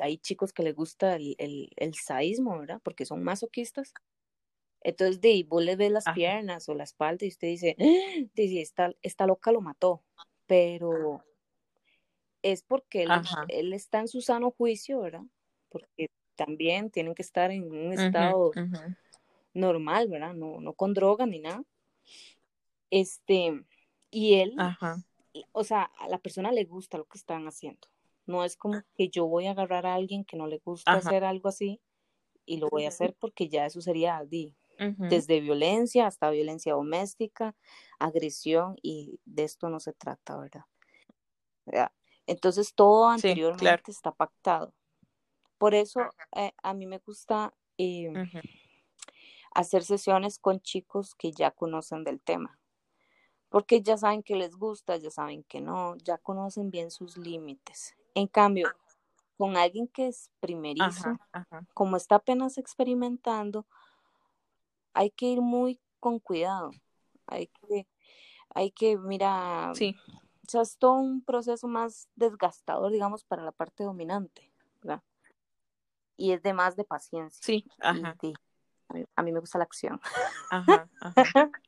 hay chicos que les gusta el, el, el sadismo, ¿verdad? Porque son masoquistas. Entonces, de vos le ves las piernas o la espalda y usted dice, ¡Ah! dice esta, esta loca lo mató, pero es porque él, está en su sano juicio, ¿verdad? Porque también tienen que estar en un estado normal, ¿verdad? No, no con droga ni nada. Este, y él, o sea, a la persona le gusta lo que están haciendo. No es como que yo voy a agarrar a alguien que no le gusta hacer algo así y lo voy a hacer porque ya eso sería desde violencia hasta violencia doméstica, agresión y de esto no se trata, ¿verdad? Entonces todo anteriormente está pactado. Por eso eh, a mí me gusta em, hacer sesiones con chicos que ya conocen del tema, porque ya saben que les gusta, ya saben que no, ya conocen bien sus límites. En cambio, con alguien que es primerizo, como está apenas experimentando, hay que ir muy con cuidado. Hay que, hay que, mira, sí. o sea, es todo un proceso más desgastador, digamos, para la parte dominante, ¿verdad? Y es de más de paciencia. Sí, ajá. a, mí, me gusta la acción. Ajá, ajá.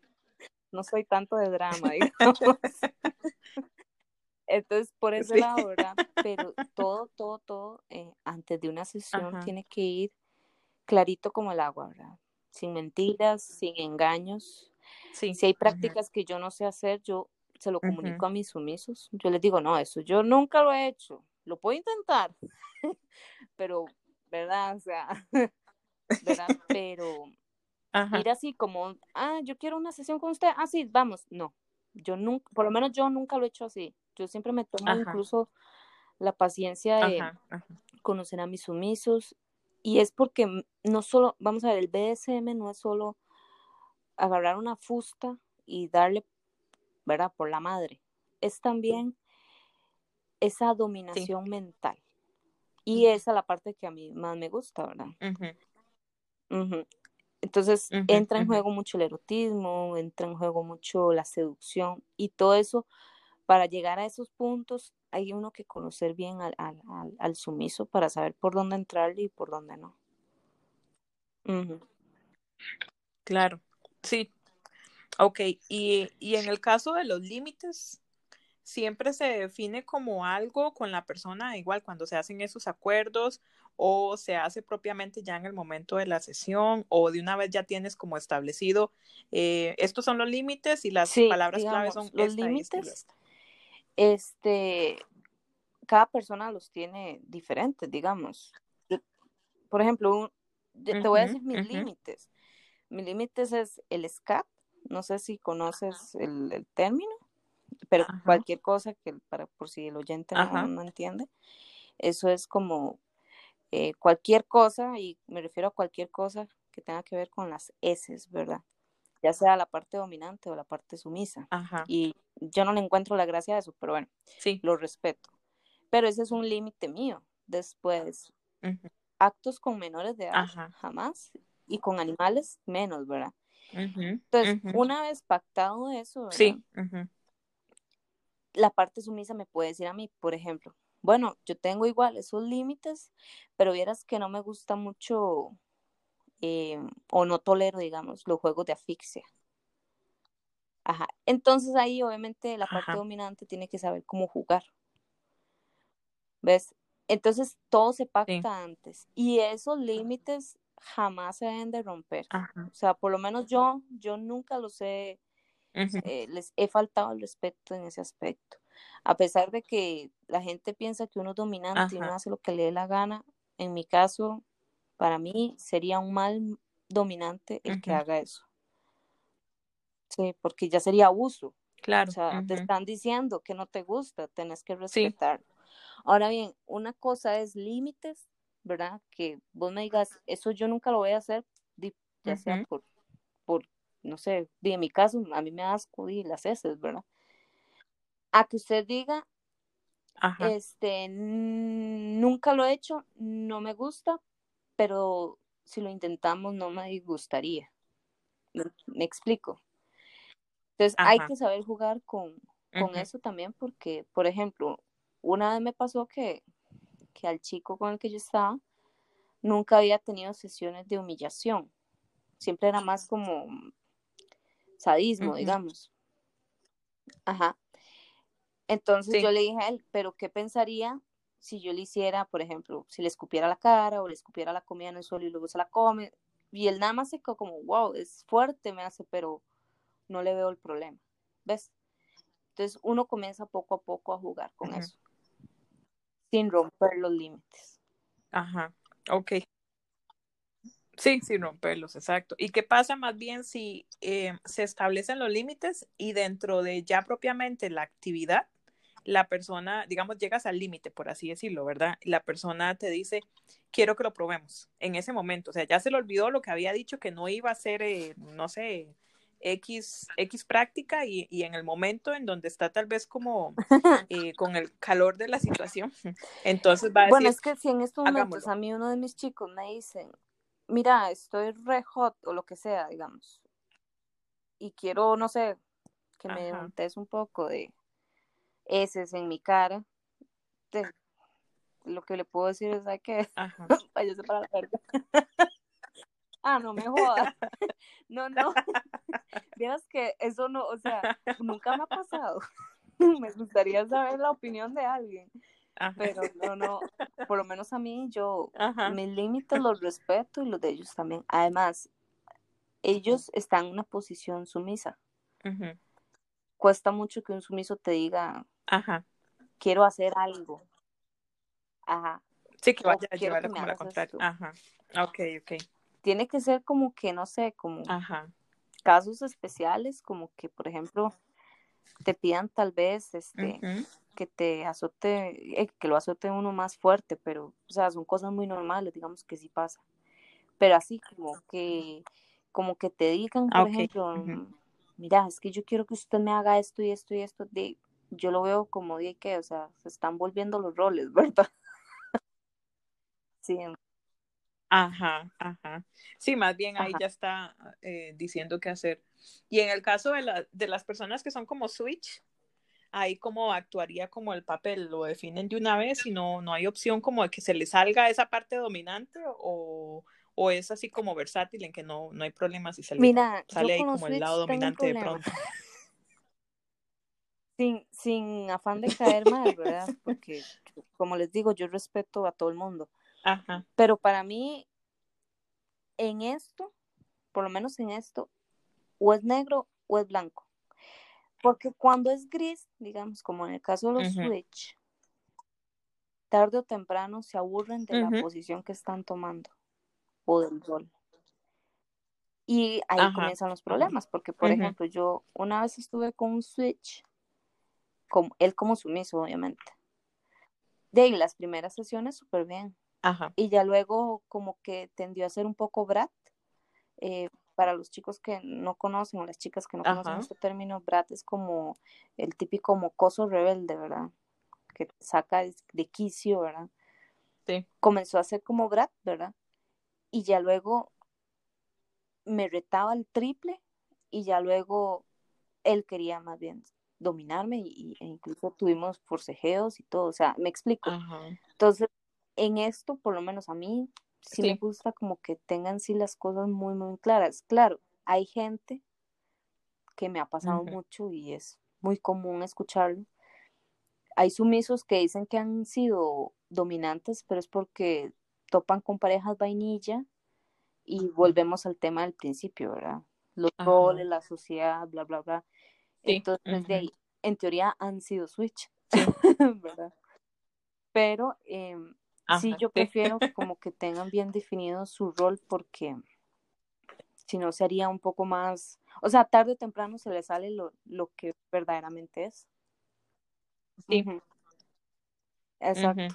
no soy tanto de drama, digamos. Entonces, por ese lado, ¿verdad? Pero todo, todo, todo, eh, antes de una sesión tiene que ir clarito como el agua, ¿verdad? Sin mentiras, sin engaños. Sí. Si hay prácticas que yo no sé hacer, yo se lo comunico a mis sumisos. Yo les digo, no, eso yo nunca lo he hecho. Lo puedo intentar, pero, ¿verdad? O sea, ¿verdad? Pero ir así como, ah, yo quiero una sesión con usted, ah, sí, vamos. No, yo nunca, por lo menos yo nunca lo he hecho así. Yo siempre me tomo incluso la paciencia de conocer a mis sumisos y es porque no solo, vamos a ver, el BDSM no es solo agarrar una fusta y darle, ¿verdad? Por la madre. Es también esa dominación mental. Y esa es la parte que a mí más me gusta, ¿verdad? Entonces entra en juego mucho el erotismo, entra en juego mucho la seducción y todo eso para llegar a esos puntos hay uno que conocer bien al, al, al, sumiso para saber por dónde entrar y por dónde no. Claro, sí. Ok, y, y en el caso de los límites, siempre se define como algo con la persona, igual cuando se hacen esos acuerdos o se hace propiamente ya en el momento de la sesión o de una vez ya tienes como establecido, eh, estos son los límites y las palabras clave son los límites este, cada persona los tiene diferentes, digamos. por ejemplo, te voy a decir mis límites. Mis límites es el SCAT, no sé si conoces el, término, pero cualquier cosa que, para, por si el oyente no, entiende, eso es como eh, cualquier cosa, y me refiero a cualquier cosa que tenga que ver con las S, ¿verdad? Ya sea la parte dominante o la parte sumisa. Y yo no le encuentro la gracia a eso, pero bueno, sí. lo respeto. Pero ese es un límite mío. Después, actos con menores de edad, jamás, y con animales menos, ¿verdad? Entonces, una vez pactado eso, sí. La parte sumisa me puede decir a mí, por ejemplo, bueno, yo tengo igual esos límites, pero vieras que no me gusta mucho eh, o no tolero, digamos, los juegos de asfixia. Ajá. Entonces ahí obviamente la parte dominante tiene que saber cómo jugar. ¿Ves? Entonces todo se pacta antes y esos límites jamás se deben de romper. O sea, por lo menos yo, yo nunca los he, eh, les he faltado el respeto en ese aspecto. A pesar de que la gente piensa que uno es dominante y no hace lo que le dé la gana, en mi caso, para mí sería un mal dominante el que haga eso. Sí, porque ya sería abuso. Claro. O sea, te están diciendo que no te gusta, tenés que respetar. Ahora bien, una cosa es límites, ¿verdad? Que vos me digas, eso yo nunca lo voy a hacer, ya sea por, por, no sé, en mi caso, a mí me asco y las heces, ¿verdad? A que usted diga, Este, nunca lo he hecho, no me gusta, pero si lo intentamos no me gustaría. Me, explico. Entonces hay que saber jugar con, con eso también porque, por ejemplo, una vez me pasó que, que al chico con el que yo estaba nunca había tenido sesiones de humillación. Siempre era más como sadismo, digamos. Ajá. Entonces yo le dije a él, pero ¿qué pensaría si yo le hiciera, por ejemplo, si le escupiera la cara o le escupiera la comida en el suelo y luego se la come? Y él nada más se quedó como, wow, es fuerte, me hace, pero no le veo el problema. ¿Ves? Entonces uno comienza poco a poco a jugar con eso, sin romper los límites. Ajá, ok. Sí, sin romperlos, exacto. ¿Y qué pasa más bien si eh, se establecen los límites y dentro de ya propiamente la actividad la persona, digamos, llegas al límite, por así decirlo, ¿verdad? La persona te dice, quiero que lo probemos en ese momento. O sea, ya se le olvidó lo que había dicho, que no iba a ser, eh, no sé, X, X práctica y, en el momento en donde está tal vez como eh, con el calor de la situación, entonces va a decir, Bueno, es que si en estos momentos a mí uno de mis chicos me dicen, mira, estoy re hot o lo que sea, digamos, y quiero, no sé, que me untes un poco de ese es en mi cara. lo que le puedo decir es que váyase para la verga. ah, no me jodas. no, no. Vieras que eso no, o sea, nunca me ha pasado. me gustaría saber la opinión de alguien. Pero no, no, por lo menos a mí yo mis límites los respeto y los de ellos también. Además, ellos están en una posición sumisa. Cuesta mucho que un sumiso te diga, Ajá. Quiero hacer algo. Ajá. Sí, que vaya a llevar como la contraria. Ajá. Ok, ok. Tiene que ser como que, no sé, como Ajá. casos especiales, como que, por ejemplo, te pidan tal vez este que te azote, eh, que lo azote uno más fuerte, pero, o sea, son cosas muy normales, digamos que sí pasa. Pero así como que, como que te digan, por ejemplo, mira, es que yo quiero que usted me haga esto y esto y esto, de, yo lo veo como de que, o sea, se están volviendo los roles, ¿verdad? sí. Ajá, ajá. Sí, más bien ahí ya está eh, diciendo qué hacer. Y en el caso de, la, de las personas que son como switch, ahí como actuaría como el papel, lo definen de una vez y no, no hay opción como de que se le salga esa parte dominante o, o es así como versátil en que no, no hay problema si se le sale ahí como el lado dominante de pronto sin, sin afán de caer mal, ¿verdad? Porque, como les digo, yo respeto a todo el mundo. Ajá. Pero para mí, en esto, por lo menos en esto, o es negro o es blanco. Porque cuando es gris, digamos, como en el caso de los Switch, tarde o temprano se aburren de la posición que están tomando o del rol. Y ahí comienzan los problemas, porque, por ejemplo, yo una vez estuve con un Switch como, él como sumiso, obviamente. De ahí las primeras sesiones súper bien. Ajá. Y ya luego como que tendió a ser un poco brat. Eh, para los chicos que no conocen o las chicas que no conocen este término, brat es como el típico mocoso rebelde, ¿verdad? Que saca de quicio, ¿verdad? Sí. Comenzó a ser como brat, ¿verdad? Y ya luego me retaba el triple y ya luego él quería más bien dominarme y, e incluso tuvimos forcejeos y todo, o sea, me explico. Entonces, en esto, por lo menos a mí, sí, me gusta como que tengan sí las cosas muy, muy claras. Claro, hay gente que me ha pasado mucho y es muy común escucharlo. Hay sumisos que dicen que han sido dominantes, pero es porque topan con parejas vainilla y volvemos al tema del principio, ¿verdad? Los roles, la sociedad, bla, bla, bla. Entonces, de ahí, en teoría han sido Switch, ¿verdad? Pero em, sí, yo prefiero como que tengan bien definido su rol porque si no sería un poco más, o sea, tarde o temprano se le sale lo, lo que verdaderamente es. Sí. Exacto.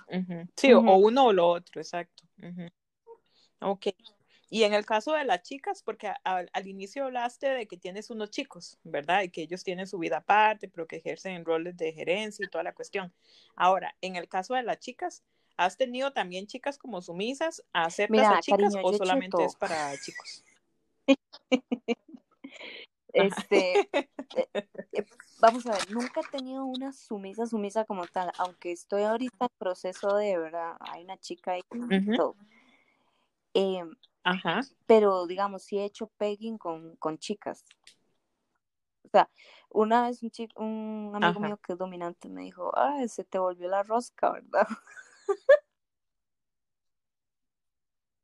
Sí, o uno o lo otro, exacto. Ok. y en el caso de las chicas, porque al inicio hablaste de que tienes unos chicos, ¿verdad? Y que ellos tienen su vida aparte, pero que ejercen en roles de gerencia y toda la cuestión. Ahora, en el caso de las chicas, ¿has tenido también chicas como sumisas a aceptas a chicas o solamente es para chicos? este, eh, eh, vamos a ver, nunca he tenido una sumisa, sumisa como tal, aunque estoy ahorita en proceso de, ¿verdad? Hay una chica ahí. Em, Ajá. Pero, digamos, sí he hecho pegging con, con chicas. O sea, una vez un, chico, un amigo mío que es dominante me dijo, ah, se te volvió la rosca, ¿verdad?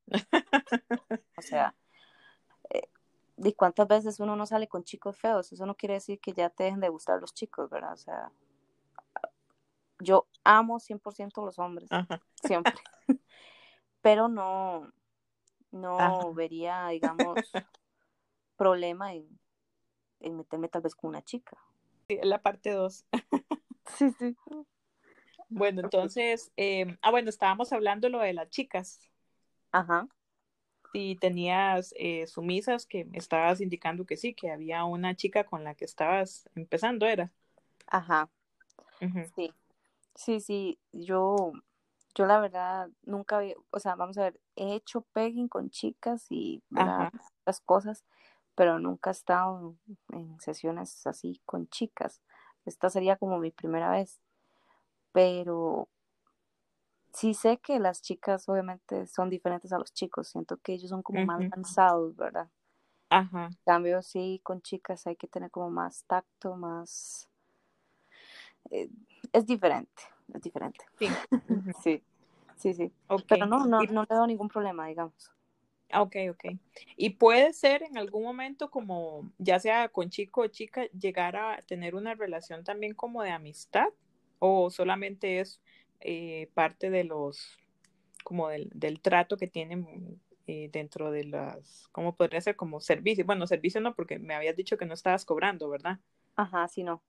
o sea, eh, ¿y cuántas veces uno no sale con chicos feos? Eso no quiere decir que ya te dejen de gustar los chicos, ¿verdad? O sea, yo amo 100% los hombres, siempre. Pero no, no vería, digamos, problema en, meterme tal vez con una chica. Sí, la parte 2. sí, sí. Bueno, entonces, eh, ah, bueno, estábamos hablando lo de las chicas. Ajá. Si tenías eh, sumisas que me estabas indicando que sí, que había una chica con la que estabas empezando, ¿era? Ajá. Sí. Sí, sí, yo yo la verdad nunca había, o sea, vamos a ver, he hecho pegging con chicas y las cosas, pero nunca he estado en sesiones así con chicas. Esta sería como mi primera vez. Pero sí sé que las chicas obviamente son diferentes a los chicos. Siento que ellos son como más lanzados, ¿verdad? Ajá. En cambio, sí, con chicas hay que tener como más tacto, más... Eh, es diferente es diferente. Sí. sí, sí, sí. Pero no, no, no le doy ningún problema, digamos. Ah, ok, ok. Y puede ser en algún momento como, ya sea con chico o chica, llegar a tener una relación también como de amistad o solamente es eh, parte de los, como del, del trato que tienen eh, dentro de las, ¿cómo podría ser? Como servicio. Bueno, servicio no, porque me habías dicho que no estabas cobrando, ¿verdad? Ajá, sí, no.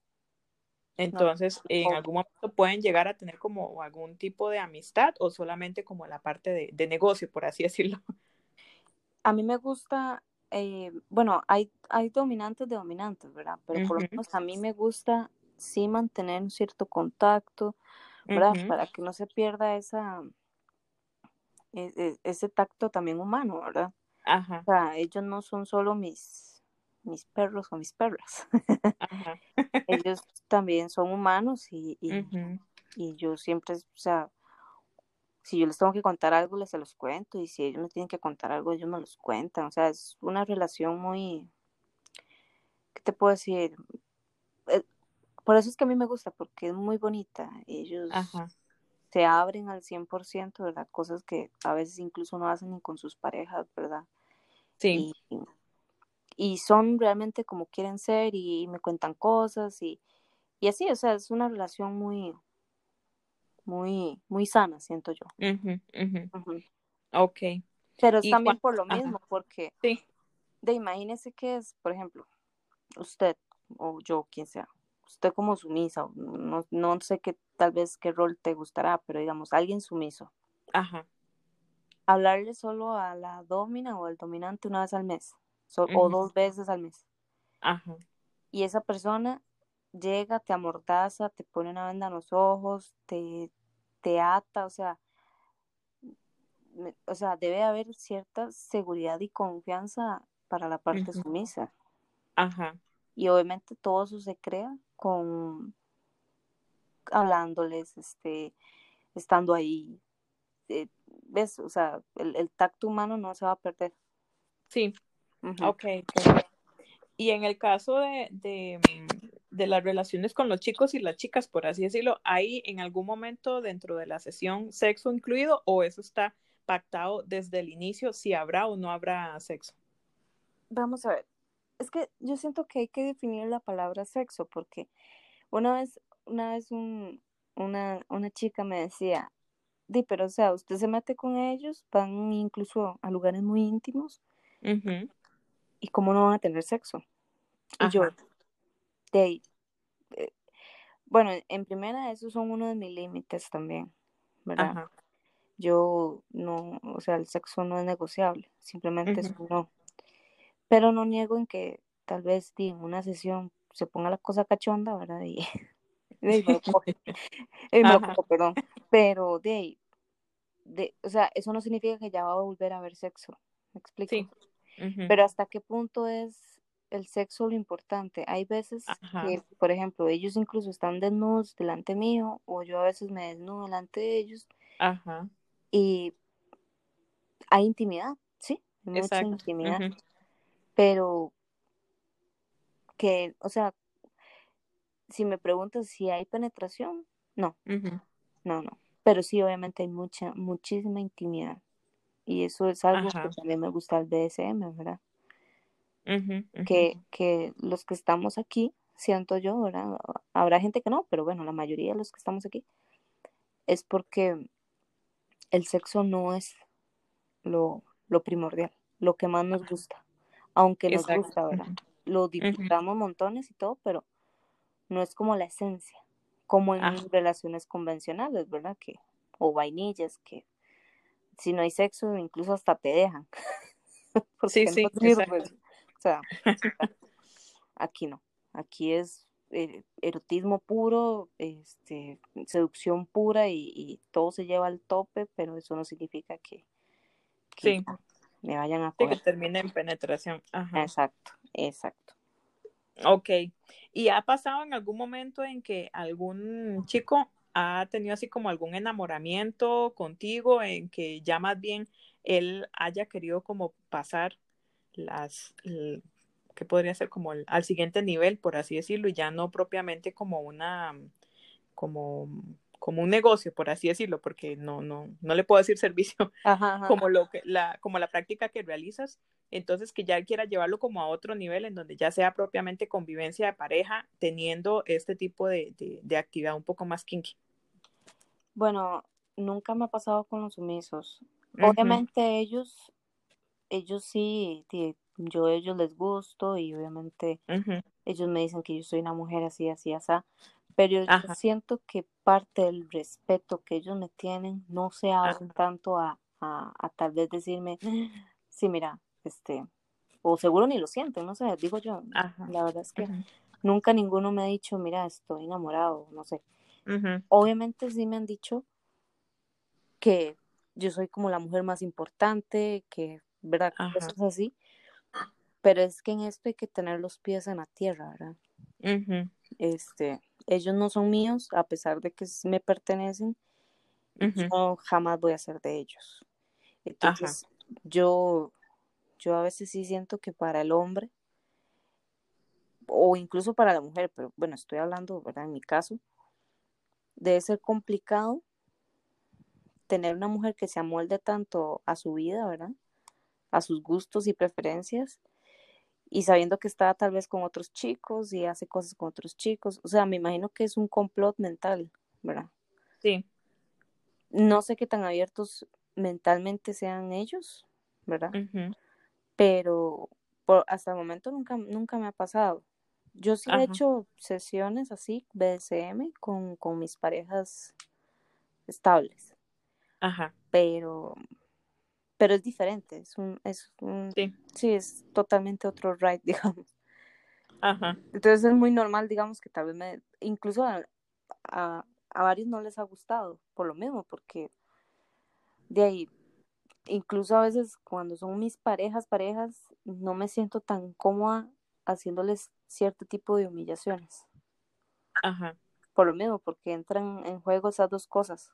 Entonces, en algún momento pueden llegar a tener como algún tipo de amistad o solamente como la parte de, negocio, por así decirlo. A mí me gusta, eh, bueno, hay, hay dominantes de dominantes, ¿verdad? Pero por lo menos a mí me gusta sí mantener un cierto contacto, ¿verdad? Para que no se pierda esa, e, e, ese tacto también humano, ¿verdad? Ajá. O sea, ellos no son solo mis mis perros o mis perras. Ellos también son humanos y, y, yo siempre, o sea, si yo les tengo que contar algo, les se los cuento y si ellos me tienen que contar algo, ellos me los cuentan. O sea, es una relación muy, ¿qué te puedo decir? Por eso es que a mí me gusta, porque es muy bonita. Ellos se abren al 100%, ¿verdad? Cosas que a veces incluso no hacen ni con sus parejas, ¿verdad? Sí y son realmente como quieren ser y me cuentan cosas y, y así, o sea, es una relación muy, muy, muy sana, siento yo. Ok. Pero es también por lo mismo, porque sí. de imagínese que es, por ejemplo, usted o yo, quien sea, usted como sumisa, no, no sé qué, tal vez qué rol te gustará, pero digamos, alguien sumiso. Ajá. Hablarle solo a la domina o al dominante una vez al mes o dos veces al mes. Ajá. Y esa persona llega, te amordaza, te pone una venda en los ojos, te, te ata, o sea, o sea, debe haber cierta seguridad y confianza para la parte sumisa. Ajá. Y obviamente todo eso se crea con hablándoles, este, estando ahí. Eh, ¿Ves? O sea, el, el, tacto humano no se va a perder. Sí, okay. Y en el caso de, de, las relaciones con los chicos y las chicas, por así decirlo, ¿hay en algún momento dentro de la sesión sexo incluido o eso está pactado desde el inicio si habrá o no habrá sexo? Vamos a ver. Es que yo siento que hay que definir la palabra sexo porque una vez, una vez un, una, una chica me decía, di, pero o sea, usted se mete con ellos, van incluso a lugares muy íntimos. ¿y cómo no van a tener sexo? Y yo, de, eh, bueno, en primera, esos son uno de mis límites también, ¿verdad? Yo no, o sea, el sexo no es negociable, simplemente es no. Pero no niego en que tal vez en una sesión se ponga la cosa cachonda, ¿verdad? Y, y perdón. Pero de ahí, de, o sea, eso no significa que ya va a volver a haber sexo, ¿me explico? Sí. Pero hasta qué punto es el sexo lo importante. Hay veces que, por ejemplo, ellos incluso están desnudos delante mío o yo a veces me desnudo delante de ellos. Ajá. Y hay intimidad, sí, mucha intimidad. Pero que, o sea, si me preguntas si hay penetración, no, no, no. Pero sí, obviamente hay mucha, muchísima intimidad. Y eso es algo que también me gusta el BSM, ¿verdad? Que, que los que estamos aquí, siento yo, ¿verdad? Habrá gente que no, pero bueno, la mayoría de los que estamos aquí es porque el sexo no es lo, lo primordial, lo que más nos gusta, aunque nos gusta, ¿verdad? Lo disfrutamos montones y todo, pero no es como la esencia, como en relaciones convencionales, ¿verdad? Que, o vainillas, que si no hay sexo, incluso hasta te dejan. sí, sí, o sea, aquí no, aquí es eh, erotismo puro, este, seducción pura y, todo se lleva al tope, pero eso no significa que, me vayan a coger. que termine en penetración. Exacto, exacto. Ok. ¿Y ha pasado en algún momento en que algún chico ha tenido así como algún enamoramiento contigo, en que ya más bien él haya querido como pasar las, que podría ser como al siguiente nivel, por así decirlo, y ya no propiamente como una, como, como un negocio, por así decirlo, porque no, no, no le puedo decir servicio como lo que, la, como la práctica que realizas, entonces que ya quiera llevarlo como a otro nivel en donde ya sea propiamente convivencia de pareja, teniendo este tipo de, de, actividad un poco más kinky. Bueno, nunca me ha pasado con los sumisos. Obviamente ellos, ellos sí, yo a ellos les gusto y obviamente ellos me dicen que yo soy una mujer así, así, así, pero yo siento que parte del respeto que ellos me tienen no se abren tanto a, a, tal vez decirme, sí, mira, este, o seguro ni lo sienten, no sé, digo yo, la verdad es que nunca ninguno me ha dicho, mira, estoy enamorado, no sé. Obviamente sí me han dicho que yo soy como la mujer más importante, que, ¿verdad? Cosas así. Pero es que en esto hay que tener los pies en la tierra, ¿verdad? Este, ellos no son míos, a pesar de que me pertenecen, yo jamás voy a ser de ellos. Entonces, yo, yo a veces sí siento que para el hombre, o incluso para la mujer, pero bueno, estoy hablando, ¿verdad? En mi caso, debe ser complicado tener una mujer que se amolde tanto a su vida, ¿verdad? A sus gustos y preferencias, y sabiendo que está tal vez con otros chicos y hace cosas con otros chicos. O sea, me imagino que es un complot mental, ¿verdad? Sí. No sé qué tan abiertos mentalmente sean ellos, ¿verdad? Pero por, hasta el momento nunca, nunca me ha pasado. Yo sí he hecho sesiones así, BDSM, con, con mis parejas estables. Ajá. Pero pero es diferente, es un, es un, sí. es totalmente otro ride, digamos. Ajá. Entonces es muy normal, digamos, que tal vez me, incluso a, a, varios no les ha gustado, por lo mismo, porque de ahí, incluso a veces cuando son mis parejas, parejas, no me siento tan cómoda haciéndoles cierto tipo de humillaciones. Ajá. Por lo mismo, porque entran en juego esas dos cosas.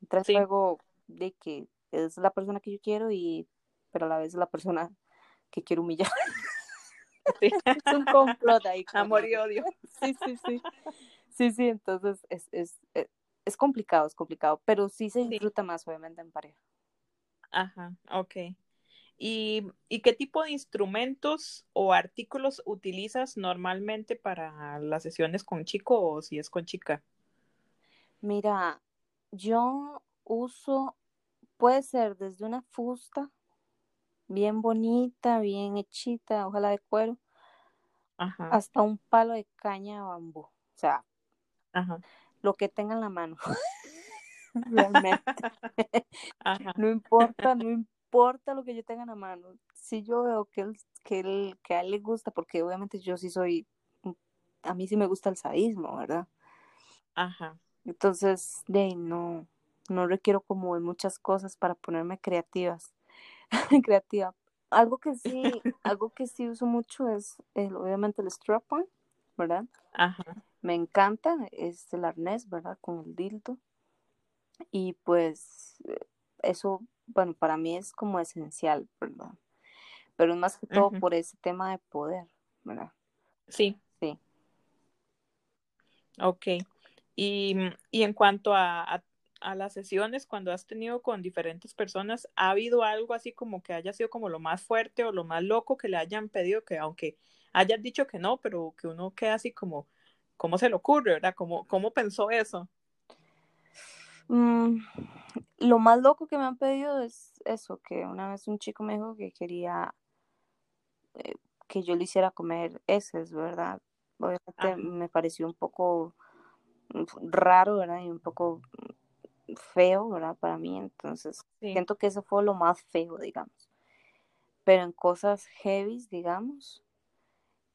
Entra en juego de que es la persona que yo quiero y pero a la vez es la persona que quiero humillar. es un complot ahí. Amor y odio. Sí, sí, sí. Sí, sí, entonces es, es, eh, es, complicado, es complicado, pero sí se disfruta más obviamente en pareja. Ajá, ok. ¿Y, ¿Y qué tipo de instrumentos o artículos utilizas normalmente para las sesiones con chico o si es con chica? Mira, yo uso Puede ser desde una fusta bien bonita, bien hechita, ojalá de cuero, hasta un palo de caña de bambú. O sea, lo que tenga en la mano. realmente. no importa, no importa lo que yo tenga en la mano. Si yo veo que, él, que, él, que a él le gusta, porque obviamente yo sí soy, a mí sí me gusta el sadismo, ¿verdad? Ajá. Entonces, de no, no requiero como de muchas cosas para ponerme creativas, creativa. Algo que sí, algo que sí uso mucho es el, obviamente el strap-on, ¿verdad? Ajá. Me encanta, es el arnés, ¿verdad? Con el dildo. Y pues eso, bueno, para mí es como esencial, ¿verdad? Pero es más que todo por ese tema de poder, ¿verdad? Sí. Sí. Ok. Y, y en cuanto a, a las sesiones, cuando has tenido con diferentes personas, ¿ha habido algo así como que haya sido como lo más fuerte o lo más loco que le hayan pedido que aunque hayas dicho que no, pero que uno queda así como, ¿cómo se le ocurre, verdad? ¿Cómo, cómo pensó eso? Mm, lo más loco que me han pedido es eso, que una vez un chico me dijo que quería eh, que yo le hiciera comer heces, ¿verdad? Obviamente me pareció un poco raro, ¿verdad? Y un poco feo, ¿verdad? Para mí, entonces siento que eso fue lo más feo, digamos. Pero en cosas heavy, digamos,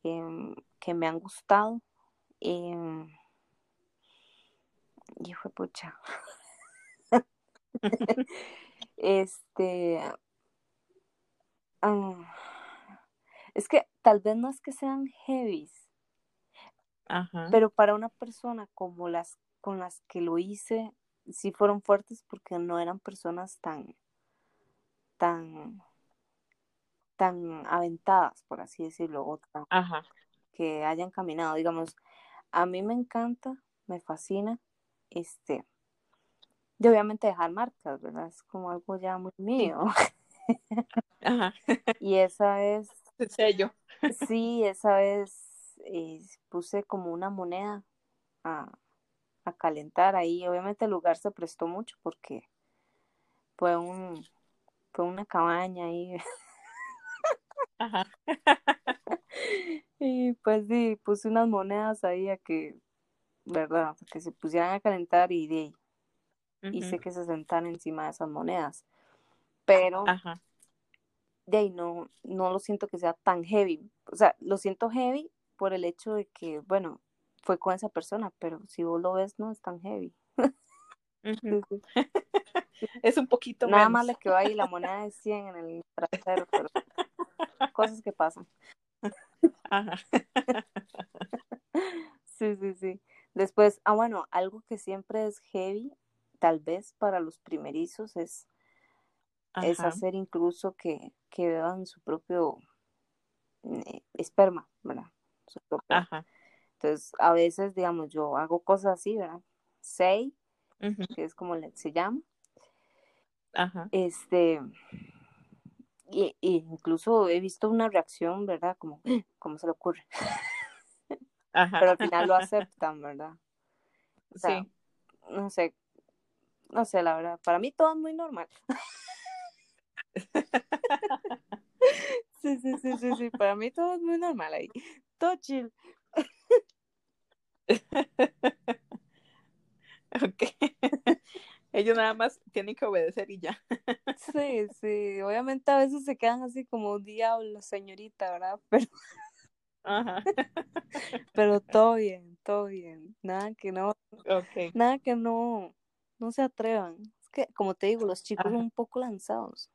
em, que me han gustado, eh, y fue pucha. este, ah, es que tal vez no es que sean heavy, pero para una persona como las con las que lo hice, sí fueron fuertes porque no eran personas tan, tan, tan aventadas, por así decirlo, o que hayan caminado. Digamos, a mí me encanta, me fascina, este, y obviamente dejar marcas, ¿verdad? Es como algo ya muy mío. y esa es... El sello. Sí, esa vez eh, puse como una moneda a, a calentar ahí. Obviamente el lugar se prestó mucho porque fue un fue una cabaña ahí. Ajá. y pues sí, puse unas monedas ahí a que, ¿verdad? Que se pusieran a calentar y de ahí hice que se sentaran encima de esas monedas. Pero de ahí no, no lo siento que sea tan heavy. O sea, lo siento heavy por el hecho de que, bueno, fue con esa persona, pero si vos lo ves, no es tan heavy. es un poquito Nada más le quedó ahí la moneda de 100 en el trasero, pero cosas que pasan. sí, sí, sí. Después, ah, bueno, algo que siempre es heavy, tal vez para los primerizos, es, es hacer incluso que, que beban su propio eh, esperma, ¿verdad? Su propio, Ajá. Entonces, a veces, digamos, yo hago cosas así, ¿verdad? Say, que es como se llama. Ajá. Este, y, incluso he visto una reacción, ¿verdad? Como, ¿cómo se le ocurre? Ajá. Pero al final lo aceptan, ¿verdad? sí. No sé, no sé, la verdad, para mí todo es muy normal. sí, sí, sí, sí, sí, para mí todo es muy normal ahí. Todo chill. ok. Ellos nada más tienen que obedecer y ya. sí, sí. Obviamente a veces se quedan así como diablo, señorita, ¿verdad? Pero. Ajá. Pero todo bien, todo bien. Nada que no. Okay. Nada que no. No se atrevan. Es que, como te digo, los chicos son un poco lanzados.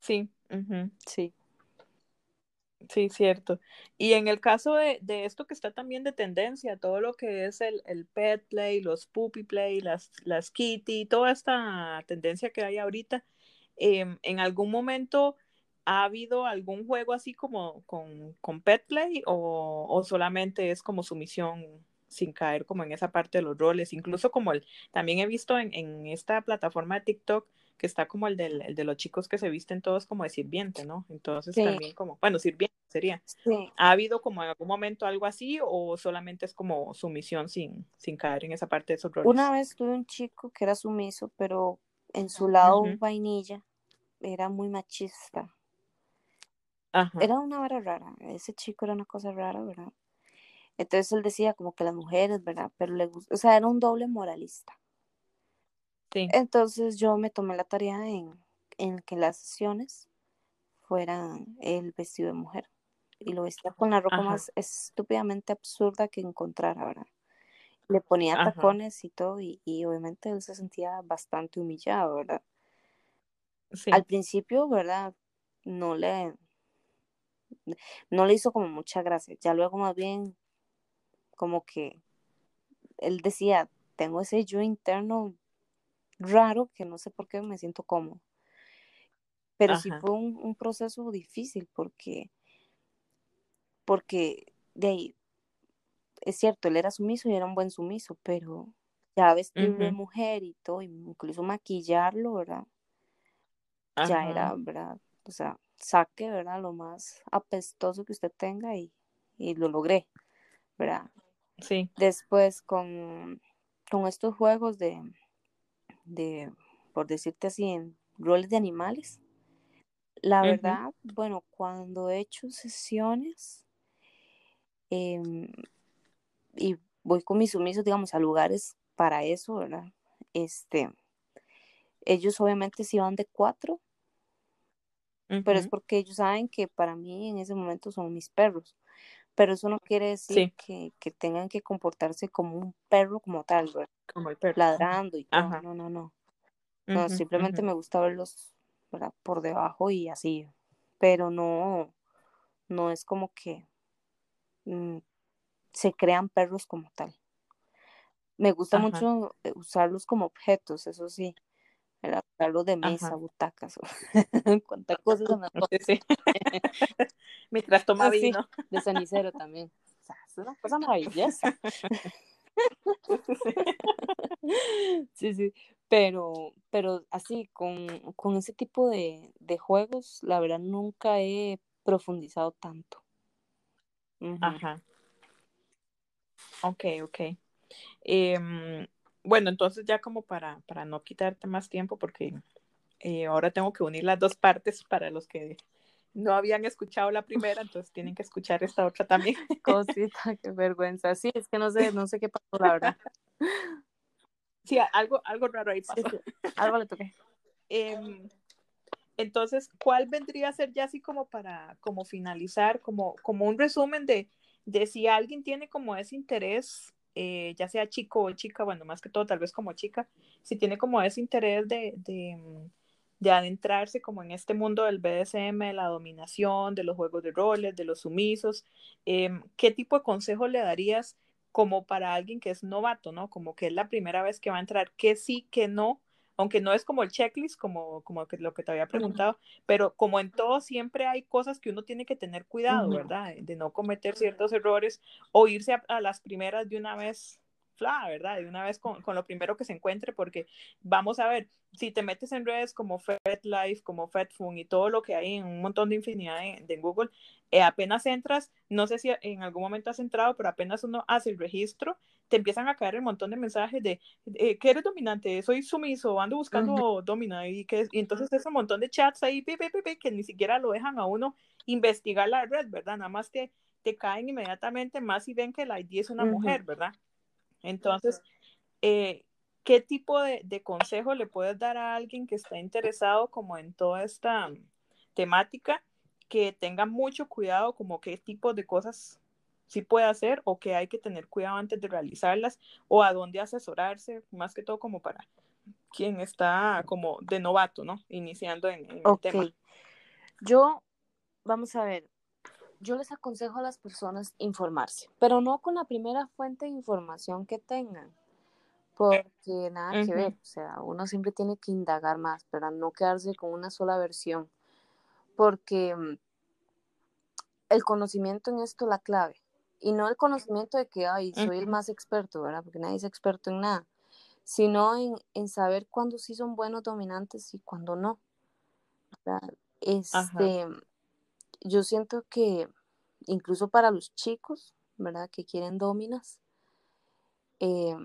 Sí. Sí. Sí, cierto. Y en el caso de, esto que está también de tendencia, todo lo que es el, pet play, los puppy play, las, las kitty, toda esta tendencia que hay ahorita, em, ¿en algún momento ha habido algún juego así como con, con pet play o, o, solamente es como sumisión sin caer como en esa parte de los roles? Incluso como el, también he visto en, en esta plataforma de TikTok que está como el, del, el de los chicos que se visten todos como de sirviente, ¿no? Entonces también como, bueno, sirviente sería. Sí. ¿Ha habido como en algún momento algo así o solamente es como sumisión sin, sin caer en esa parte de esos roles? Una vez tuve un chico que era sumiso, pero en su lado vainilla era muy machista. Ajá. Era una vara rara, ese chico era una cosa rara, ¿verdad? Entonces él decía como que las mujeres, ¿verdad? Pero le gusta, o sea, era un doble moralista. Entonces yo me tomé la tarea en, en que las sesiones fueran el vestido de mujer y lo vestía con la ropa más estúpidamente absurda que encontrara, ¿verdad? Le ponía tacones y todo y, obviamente él se sentía bastante humillado, ¿verdad? Al principio, ¿verdad? No le, no le hizo como mucha gracia, ya luego más bien como que él decía, tengo ese yo interno raro que no sé por qué me siento cómodo. Pero sí fue un, proceso difícil porque, porque de ahí, es cierto, él era sumiso y era un buen sumiso, pero ya vestirlo de mujer y todo, incluso maquillarlo, ¿verdad? Ya era, ¿verdad? O sea, saque, ¿verdad? Lo más apestoso que usted tenga y, y lo logré, ¿verdad? Sí. Después con, con estos juegos de, de, por decirte así, en roles de animales. La verdad, bueno, cuando he hecho sesiones em, y voy con mis sumisos, digamos, a lugares para eso, ¿verdad? Este, ellos obviamente sí van de cuatro, pero es porque ellos saben que para mí en ese momento son mis perros. Pero eso no quiere decir que, tengan que comportarse como un perro como tal, ¿verdad? Como el perro. Ladrando y todo. No, no, no. No, simplemente me gusta verlos por debajo y así. Pero no, no es como que mm, se crean perros como tal. Me gusta mucho eh, usarlos como objetos, eso sí. Usarlos de mesa, butacas, cuántas cosas sí, Mientras toma vino. de cenicero también. O sea, es una cosa maravillosa. sí, sí pero, pero así, con, ese tipo de, juegos, la verdad nunca he profundizado tanto. Ajá. Ok, ok. Em, bueno, entonces ya como para, para no quitarte más tiempo, porque eh, ahora tengo que unir las dos partes para los que no habían escuchado la primera, entonces tienen que escuchar esta otra también. Cosita, qué vergüenza. Sí, es que no sé, no sé qué pasó, la verdad. Sí, algo, algo raro ahí pasó. algo le toqué. Em, entonces, ¿cuál vendría a ser ya así como para como finalizar, como, como un resumen de, de si alguien tiene como ese interés, eh, ya sea chico o chica, bueno, más que todo tal vez como chica, si tiene como ese interés de, de, de adentrarse como en este mundo del BDSM, de la dominación, de los juegos de roles, de los sumisos, em, ¿qué tipo de consejo le darías? como para alguien que es novato, ¿no? Como que es la primera vez que va a entrar, que sí, que no, aunque no es como el checklist, como, como que lo que te había preguntado, pero como en todo siempre hay cosas que uno tiene que tener cuidado, ¿verdad? De no cometer ciertos errores o irse a las primeras de una vez ¿verdad? De una vez con, con, lo primero que se encuentre, porque vamos a ver, si te metes en redes como FedLife, como FedFun y todo lo que hay en un montón de infinidad de, Google, eh, apenas entras, no sé si en algún momento has entrado, pero apenas uno hace el registro, te empiezan a caer un montón de mensajes de eh, que eres dominante, soy sumiso, ando buscando domina y que y entonces es un montón de chats ahí que ni siquiera lo dejan a uno investigar la red, ¿verdad? Nada más te, te caen inmediatamente más y ven que la ID es una mujer, ¿verdad? Entonces, eh, ¿qué tipo de, consejo le puedes dar a alguien que está interesado como en toda esta temática, que tenga mucho cuidado como qué tipo de cosas sí puede hacer o que hay que tener cuidado antes de realizarlas o a dónde asesorarse, más que todo como para quien está como de novato, ¿no? Iniciando en, el tema. Yo, vamos a ver, yo les aconsejo a las personas informarse, pero no con la primera fuente de información que tengan, porque nada que ver, o sea, uno siempre tiene que indagar más, para no quedarse con una sola versión, porque mm, el conocimiento en esto es la clave, y no el conocimiento de que, ay, soy el más experto, ¿verdad? Porque nadie es experto en nada, sino en, en saber cuándo sí son buenos dominantes y cuándo no. Este, yo siento que incluso para los chicos, ¿verdad? Que quieren dominas, eh,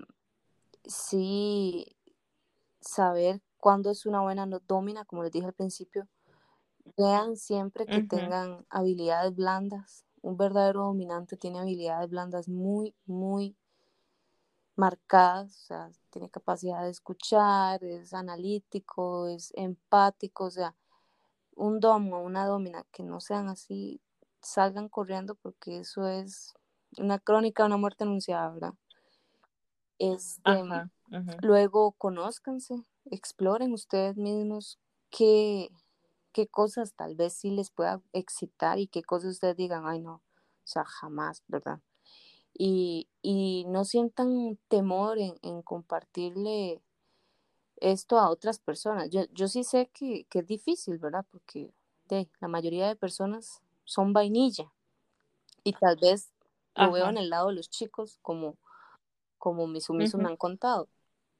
sí saber cuándo es una buena domina, como les dije al principio, vean siempre que tengan habilidades blandas. Un verdadero dominante tiene habilidades blandas muy, muy, marcadas, o sea, tiene capacidad de escuchar, es analítico, es empático, o sea, un domo, una domina que no sean así, salgan corriendo porque eso es una crónica de una muerte anunciada, ¿verdad? Este, Luego conózcanse, exploren ustedes mismos qué, qué cosas tal vez sí les pueda excitar y qué cosas ustedes digan, ay no, o sea, jamás, ¿verdad? Y, y no sientan temor en, en, compartirle esto a otras personas. Yo, yo sí sé que, que, es difícil, ¿verdad? Porque de, la mayoría de personas son vainilla y tal vez lo veo en el lado de los chicos como, como mis sumisos me han contado.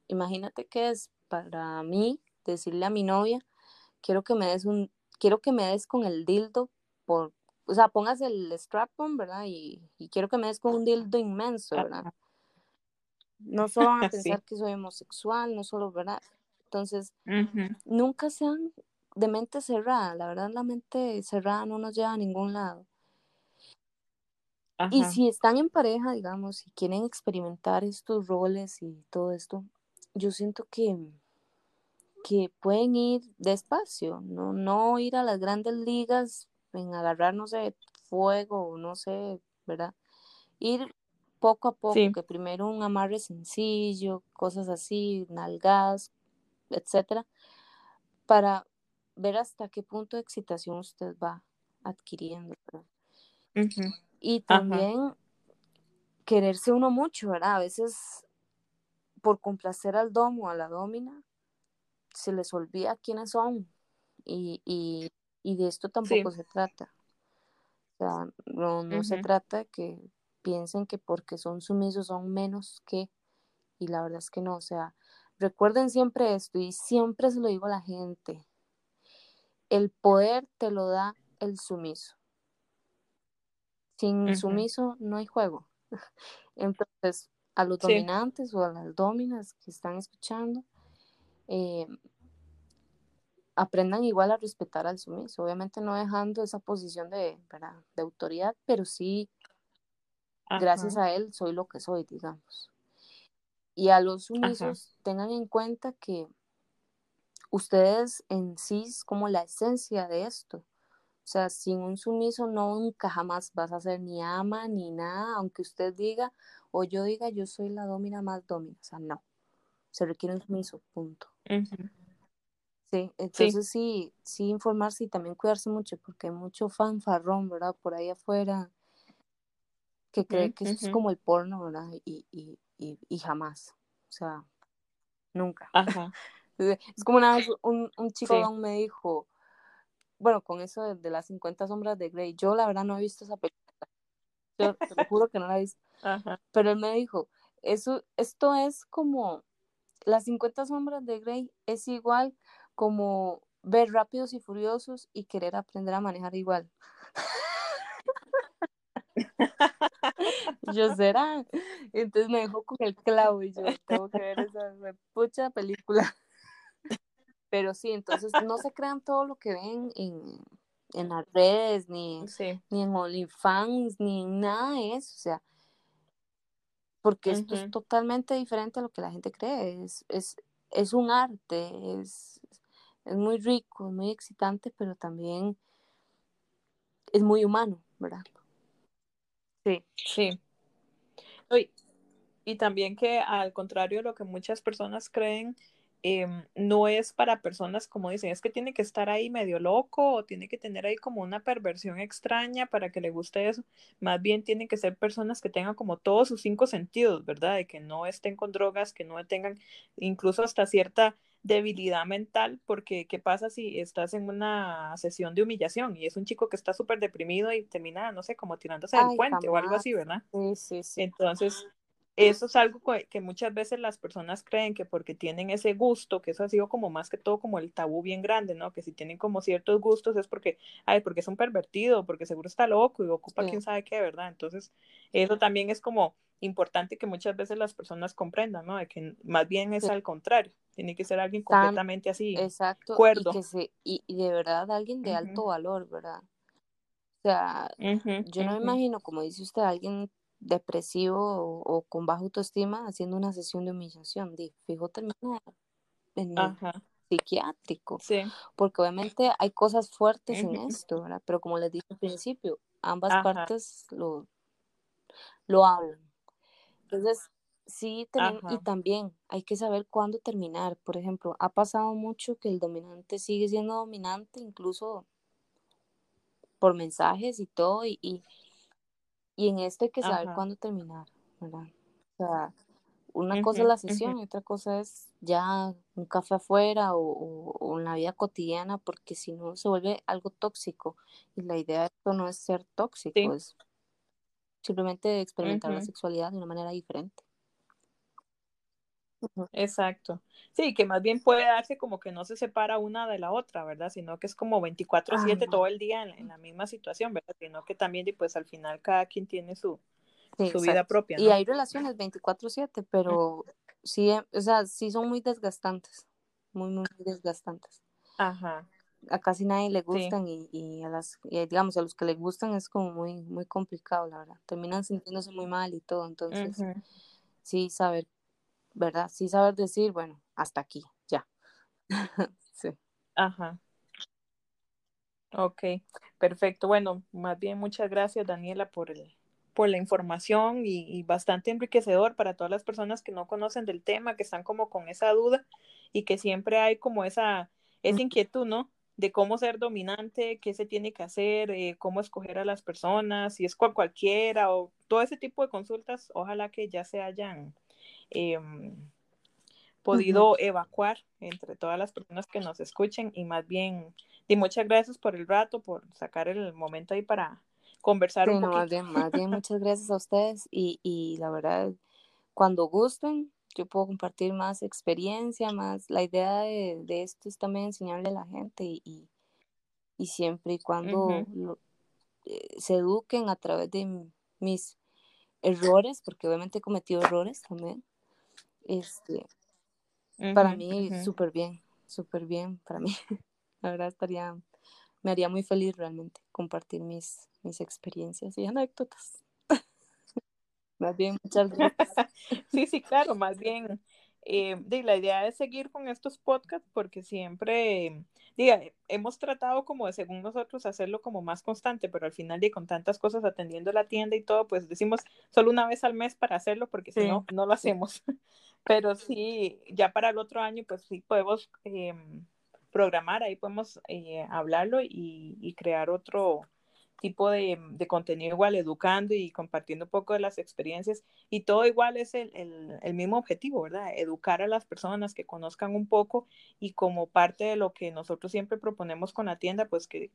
Imagínate que es para mí decirle a mi novia, quiero que me des un, quiero que me des con el dildo por, o sea, pongas el strap on, ¿verdad? Y, quiero que me des con un dildo inmenso, ¿verdad? No solo van a pensar que soy homosexual, no solo, ¿verdad? Entonces, nunca sean de mente cerrada, la verdad la mente cerrada no nos lleva a ningún lado. Y si están en pareja, digamos, y quieren experimentar estos roles y todo esto, yo siento que, que pueden ir despacio, no, no ir a las grandes ligas en agarrar, no sé, fuego, no sé, ¿verdad? Ir poco a poco, que primero un amarre sencillo, cosas así, nalgadas, etcétera, para ver hasta qué punto de excitación usted va adquiriendo. Y también quererse uno mucho, ¿verdad? A veces por complacer al domo o a la domina, se les olvida quiénes son. Y, y, y de esto tampoco se trata. O sea, no, no se trata que piensen que porque son sumisos son menos que, y la verdad es que no, o sea, recuerden siempre esto y siempre se lo digo a la gente, el poder te lo da el sumiso. Sin sumiso no hay juego. Entonces, a los dominantes o a las dominas que están escuchando, eh, aprendan igual a respetar al sumiso, obviamente no dejando esa posición de, de autoridad, pero sí, gracias a él soy lo que soy, digamos. Y a los sumisos tengan en cuenta que ustedes en sí es como la esencia de esto. O sea, sin un sumiso nunca jamás vas a ser ni ama ni nada, aunque usted diga o yo diga yo soy la domina más domina. O sea, no. Se requiere un sumiso, punto. Sí, entonces sí. sí, informarse y también cuidarse mucho porque hay mucho fanfarrón, ¿verdad? Por ahí afuera que cree que esto es como el porno, ¿verdad? Y, y, y, y jamás. O sea, nunca. Ajá. Es como una vez un, un chico me dijo, bueno, con eso de, las 50 sombras de Grey, yo la verdad no he visto esa película. Yo te lo juro que no la he visto. Pero él me dijo, eso, esto es como, las 50 sombras de Grey es igual como ver rápidos y furiosos y querer aprender a manejar igual. yo será. Entonces me dejó con el clavo y yo tengo que ver esa pucha película. Pero sí, entonces no se crean todo lo que ven en, en las redes, ni, ni en OnlyFans, ni en nada de eso. O sea, porque esto es totalmente diferente a lo que la gente cree. Es, es, es un arte, es, es muy rico, es muy excitante, pero también es muy humano, ¿verdad? Sí, sí. Y, y también que al contrario de lo que muchas personas creen, Em, no es para personas como dicen, es que tiene que estar ahí medio loco o tiene que tener ahí como una perversión extraña para que le guste eso. Más bien tienen que ser personas que tengan como todos sus cinco sentidos, ¿verdad? De que no estén con drogas, que no tengan incluso hasta cierta debilidad mental, porque ¿qué pasa si estás en una sesión de humillación y es un chico que está súper deprimido y termina, no sé, como tirándose del puente o algo así, ¿verdad? Sí, sí, sí. Entonces, eso es algo que muchas veces las personas creen que porque tienen ese gusto, que eso ha sido como más que todo como el tabú bien grande, ¿no? Que si tienen como ciertos gustos es porque, ay, porque es un pervertido, porque seguro está loco y ocupa quién sabe qué, ¿verdad? Entonces, eso también es como importante que muchas veces las personas comprendan, ¿no? De que más bien es al contrario, tiene que ser alguien completamente así, exacto, cuerdo. Y, y, de verdad alguien de alto valor, ¿verdad? O sea, yo no me imagino, como dice usted, alguien depresivo o, con baja autoestima haciendo una sesión de humillación. Di, fijo, termina en psiquiátrico. Porque obviamente hay cosas fuertes en esto, ¿verdad? Pero como les dije al principio, ambas partes lo, lo hablan. Entonces, sí, y también hay que saber cuándo terminar. Por ejemplo, ha pasado mucho que el dominante sigue siendo dominante, incluso por mensajes y todo, y, y, en esto hay que saber cuándo terminar, ¿verdad? O sea, una cosa es la sesión y otra cosa es ya un café afuera o, en la vida cotidiana, porque si no se vuelve algo tóxico. Y la idea de esto no es ser tóxico, es simplemente experimentar la sexualidad de una manera diferente. Exacto. Sí, que más bien puede darse como que no se separa una de la otra, ¿verdad? Sino que es como 24/7 todo el día en, la misma situación, ¿verdad? Sino que también, pues al final cada quien tiene su, su vida propia. Y hay relaciones 24/7, pero sí, o sea, sí son muy desgastantes, muy, muy desgastantes. Ajá. A casi nadie le gustan y, a las, digamos, a los que les gustan es como muy, muy complicado, la verdad. Terminan sintiéndose muy mal y todo, entonces, sí, saber ¿verdad? Sí saber decir, bueno, hasta aquí, ya. sí. Ajá. Ok, perfecto. Bueno, más bien muchas gracias, Daniela, por el, por la información y, bastante enriquecedor para todas las personas que no conocen del tema, que están como con esa duda y que siempre hay como esa, esa inquietud, ¿no? De cómo ser dominante, qué se tiene que hacer, eh, cómo escoger a las personas, si es con cualquiera o todo ese tipo de consultas, ojalá que ya se hayan Em, podido evacuar entre todas las personas que nos escuchen y más bien, y muchas gracias por el rato, por sacar el momento ahí para conversar un poquito. Más bien, muchas gracias a ustedes y, y la verdad, cuando gusten, yo puedo compartir más experiencia, más la idea de, de esto es también enseñarle a la gente y, y siempre y cuando eh, se eduquen a través de mis errores, porque obviamente he cometido errores también, este, para mí, súper bien, súper bien para mí. La verdad estaría, me haría muy feliz realmente compartir mis, mis experiencias y anécdotas. Más bien, muchas gracias. sí, sí, claro, más bien. Eh, la idea es seguir con estos podcasts porque siempre, diga, hemos tratado como de, según nosotros, hacerlo como más constante, pero al final de con tantas cosas atendiendo la tienda y todo, pues decimos solo una vez al mes para hacerlo porque si no, no lo hacemos. Pero sí, ya para el otro año, pues sí podemos em, programar, ahí podemos eh, hablarlo y, crear otro tipo de, contenido igual, educando y compartiendo un poco de las experiencias. Y todo igual es el, mismo objetivo, ¿verdad? Educar a las personas que conozcan un poco y como parte de lo que nosotros siempre proponemos con la tienda, pues que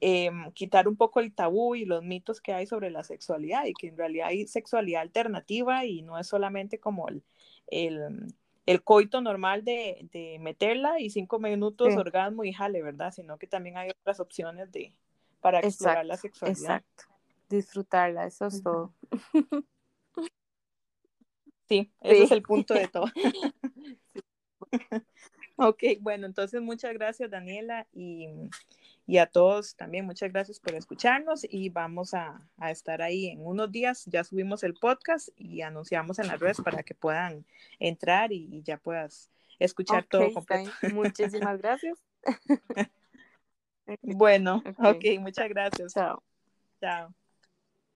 em, quitar un poco el tabú y los mitos que hay sobre la sexualidad y que en realidad hay sexualidad alternativa y no es solamente como el, el, el coito normal de, de, meterla y cinco minutos orgasmo y jale, ¿verdad? Sino que también hay otras opciones de, para explorar la sexualidad. Exacto. Disfrutarla, eso es todo. Sí, ese es el punto de todo. ok, bueno, entonces muchas gracias Daniela y y a todos también muchas gracias por escucharnos y vamos a, estar ahí en unos días. Ya subimos el podcast y anunciamos en las redes para que puedan entrar y, ya puedas escuchar todo completo. Muchísimas gracias. Bueno, ok, muchas gracias. Chao. Chao.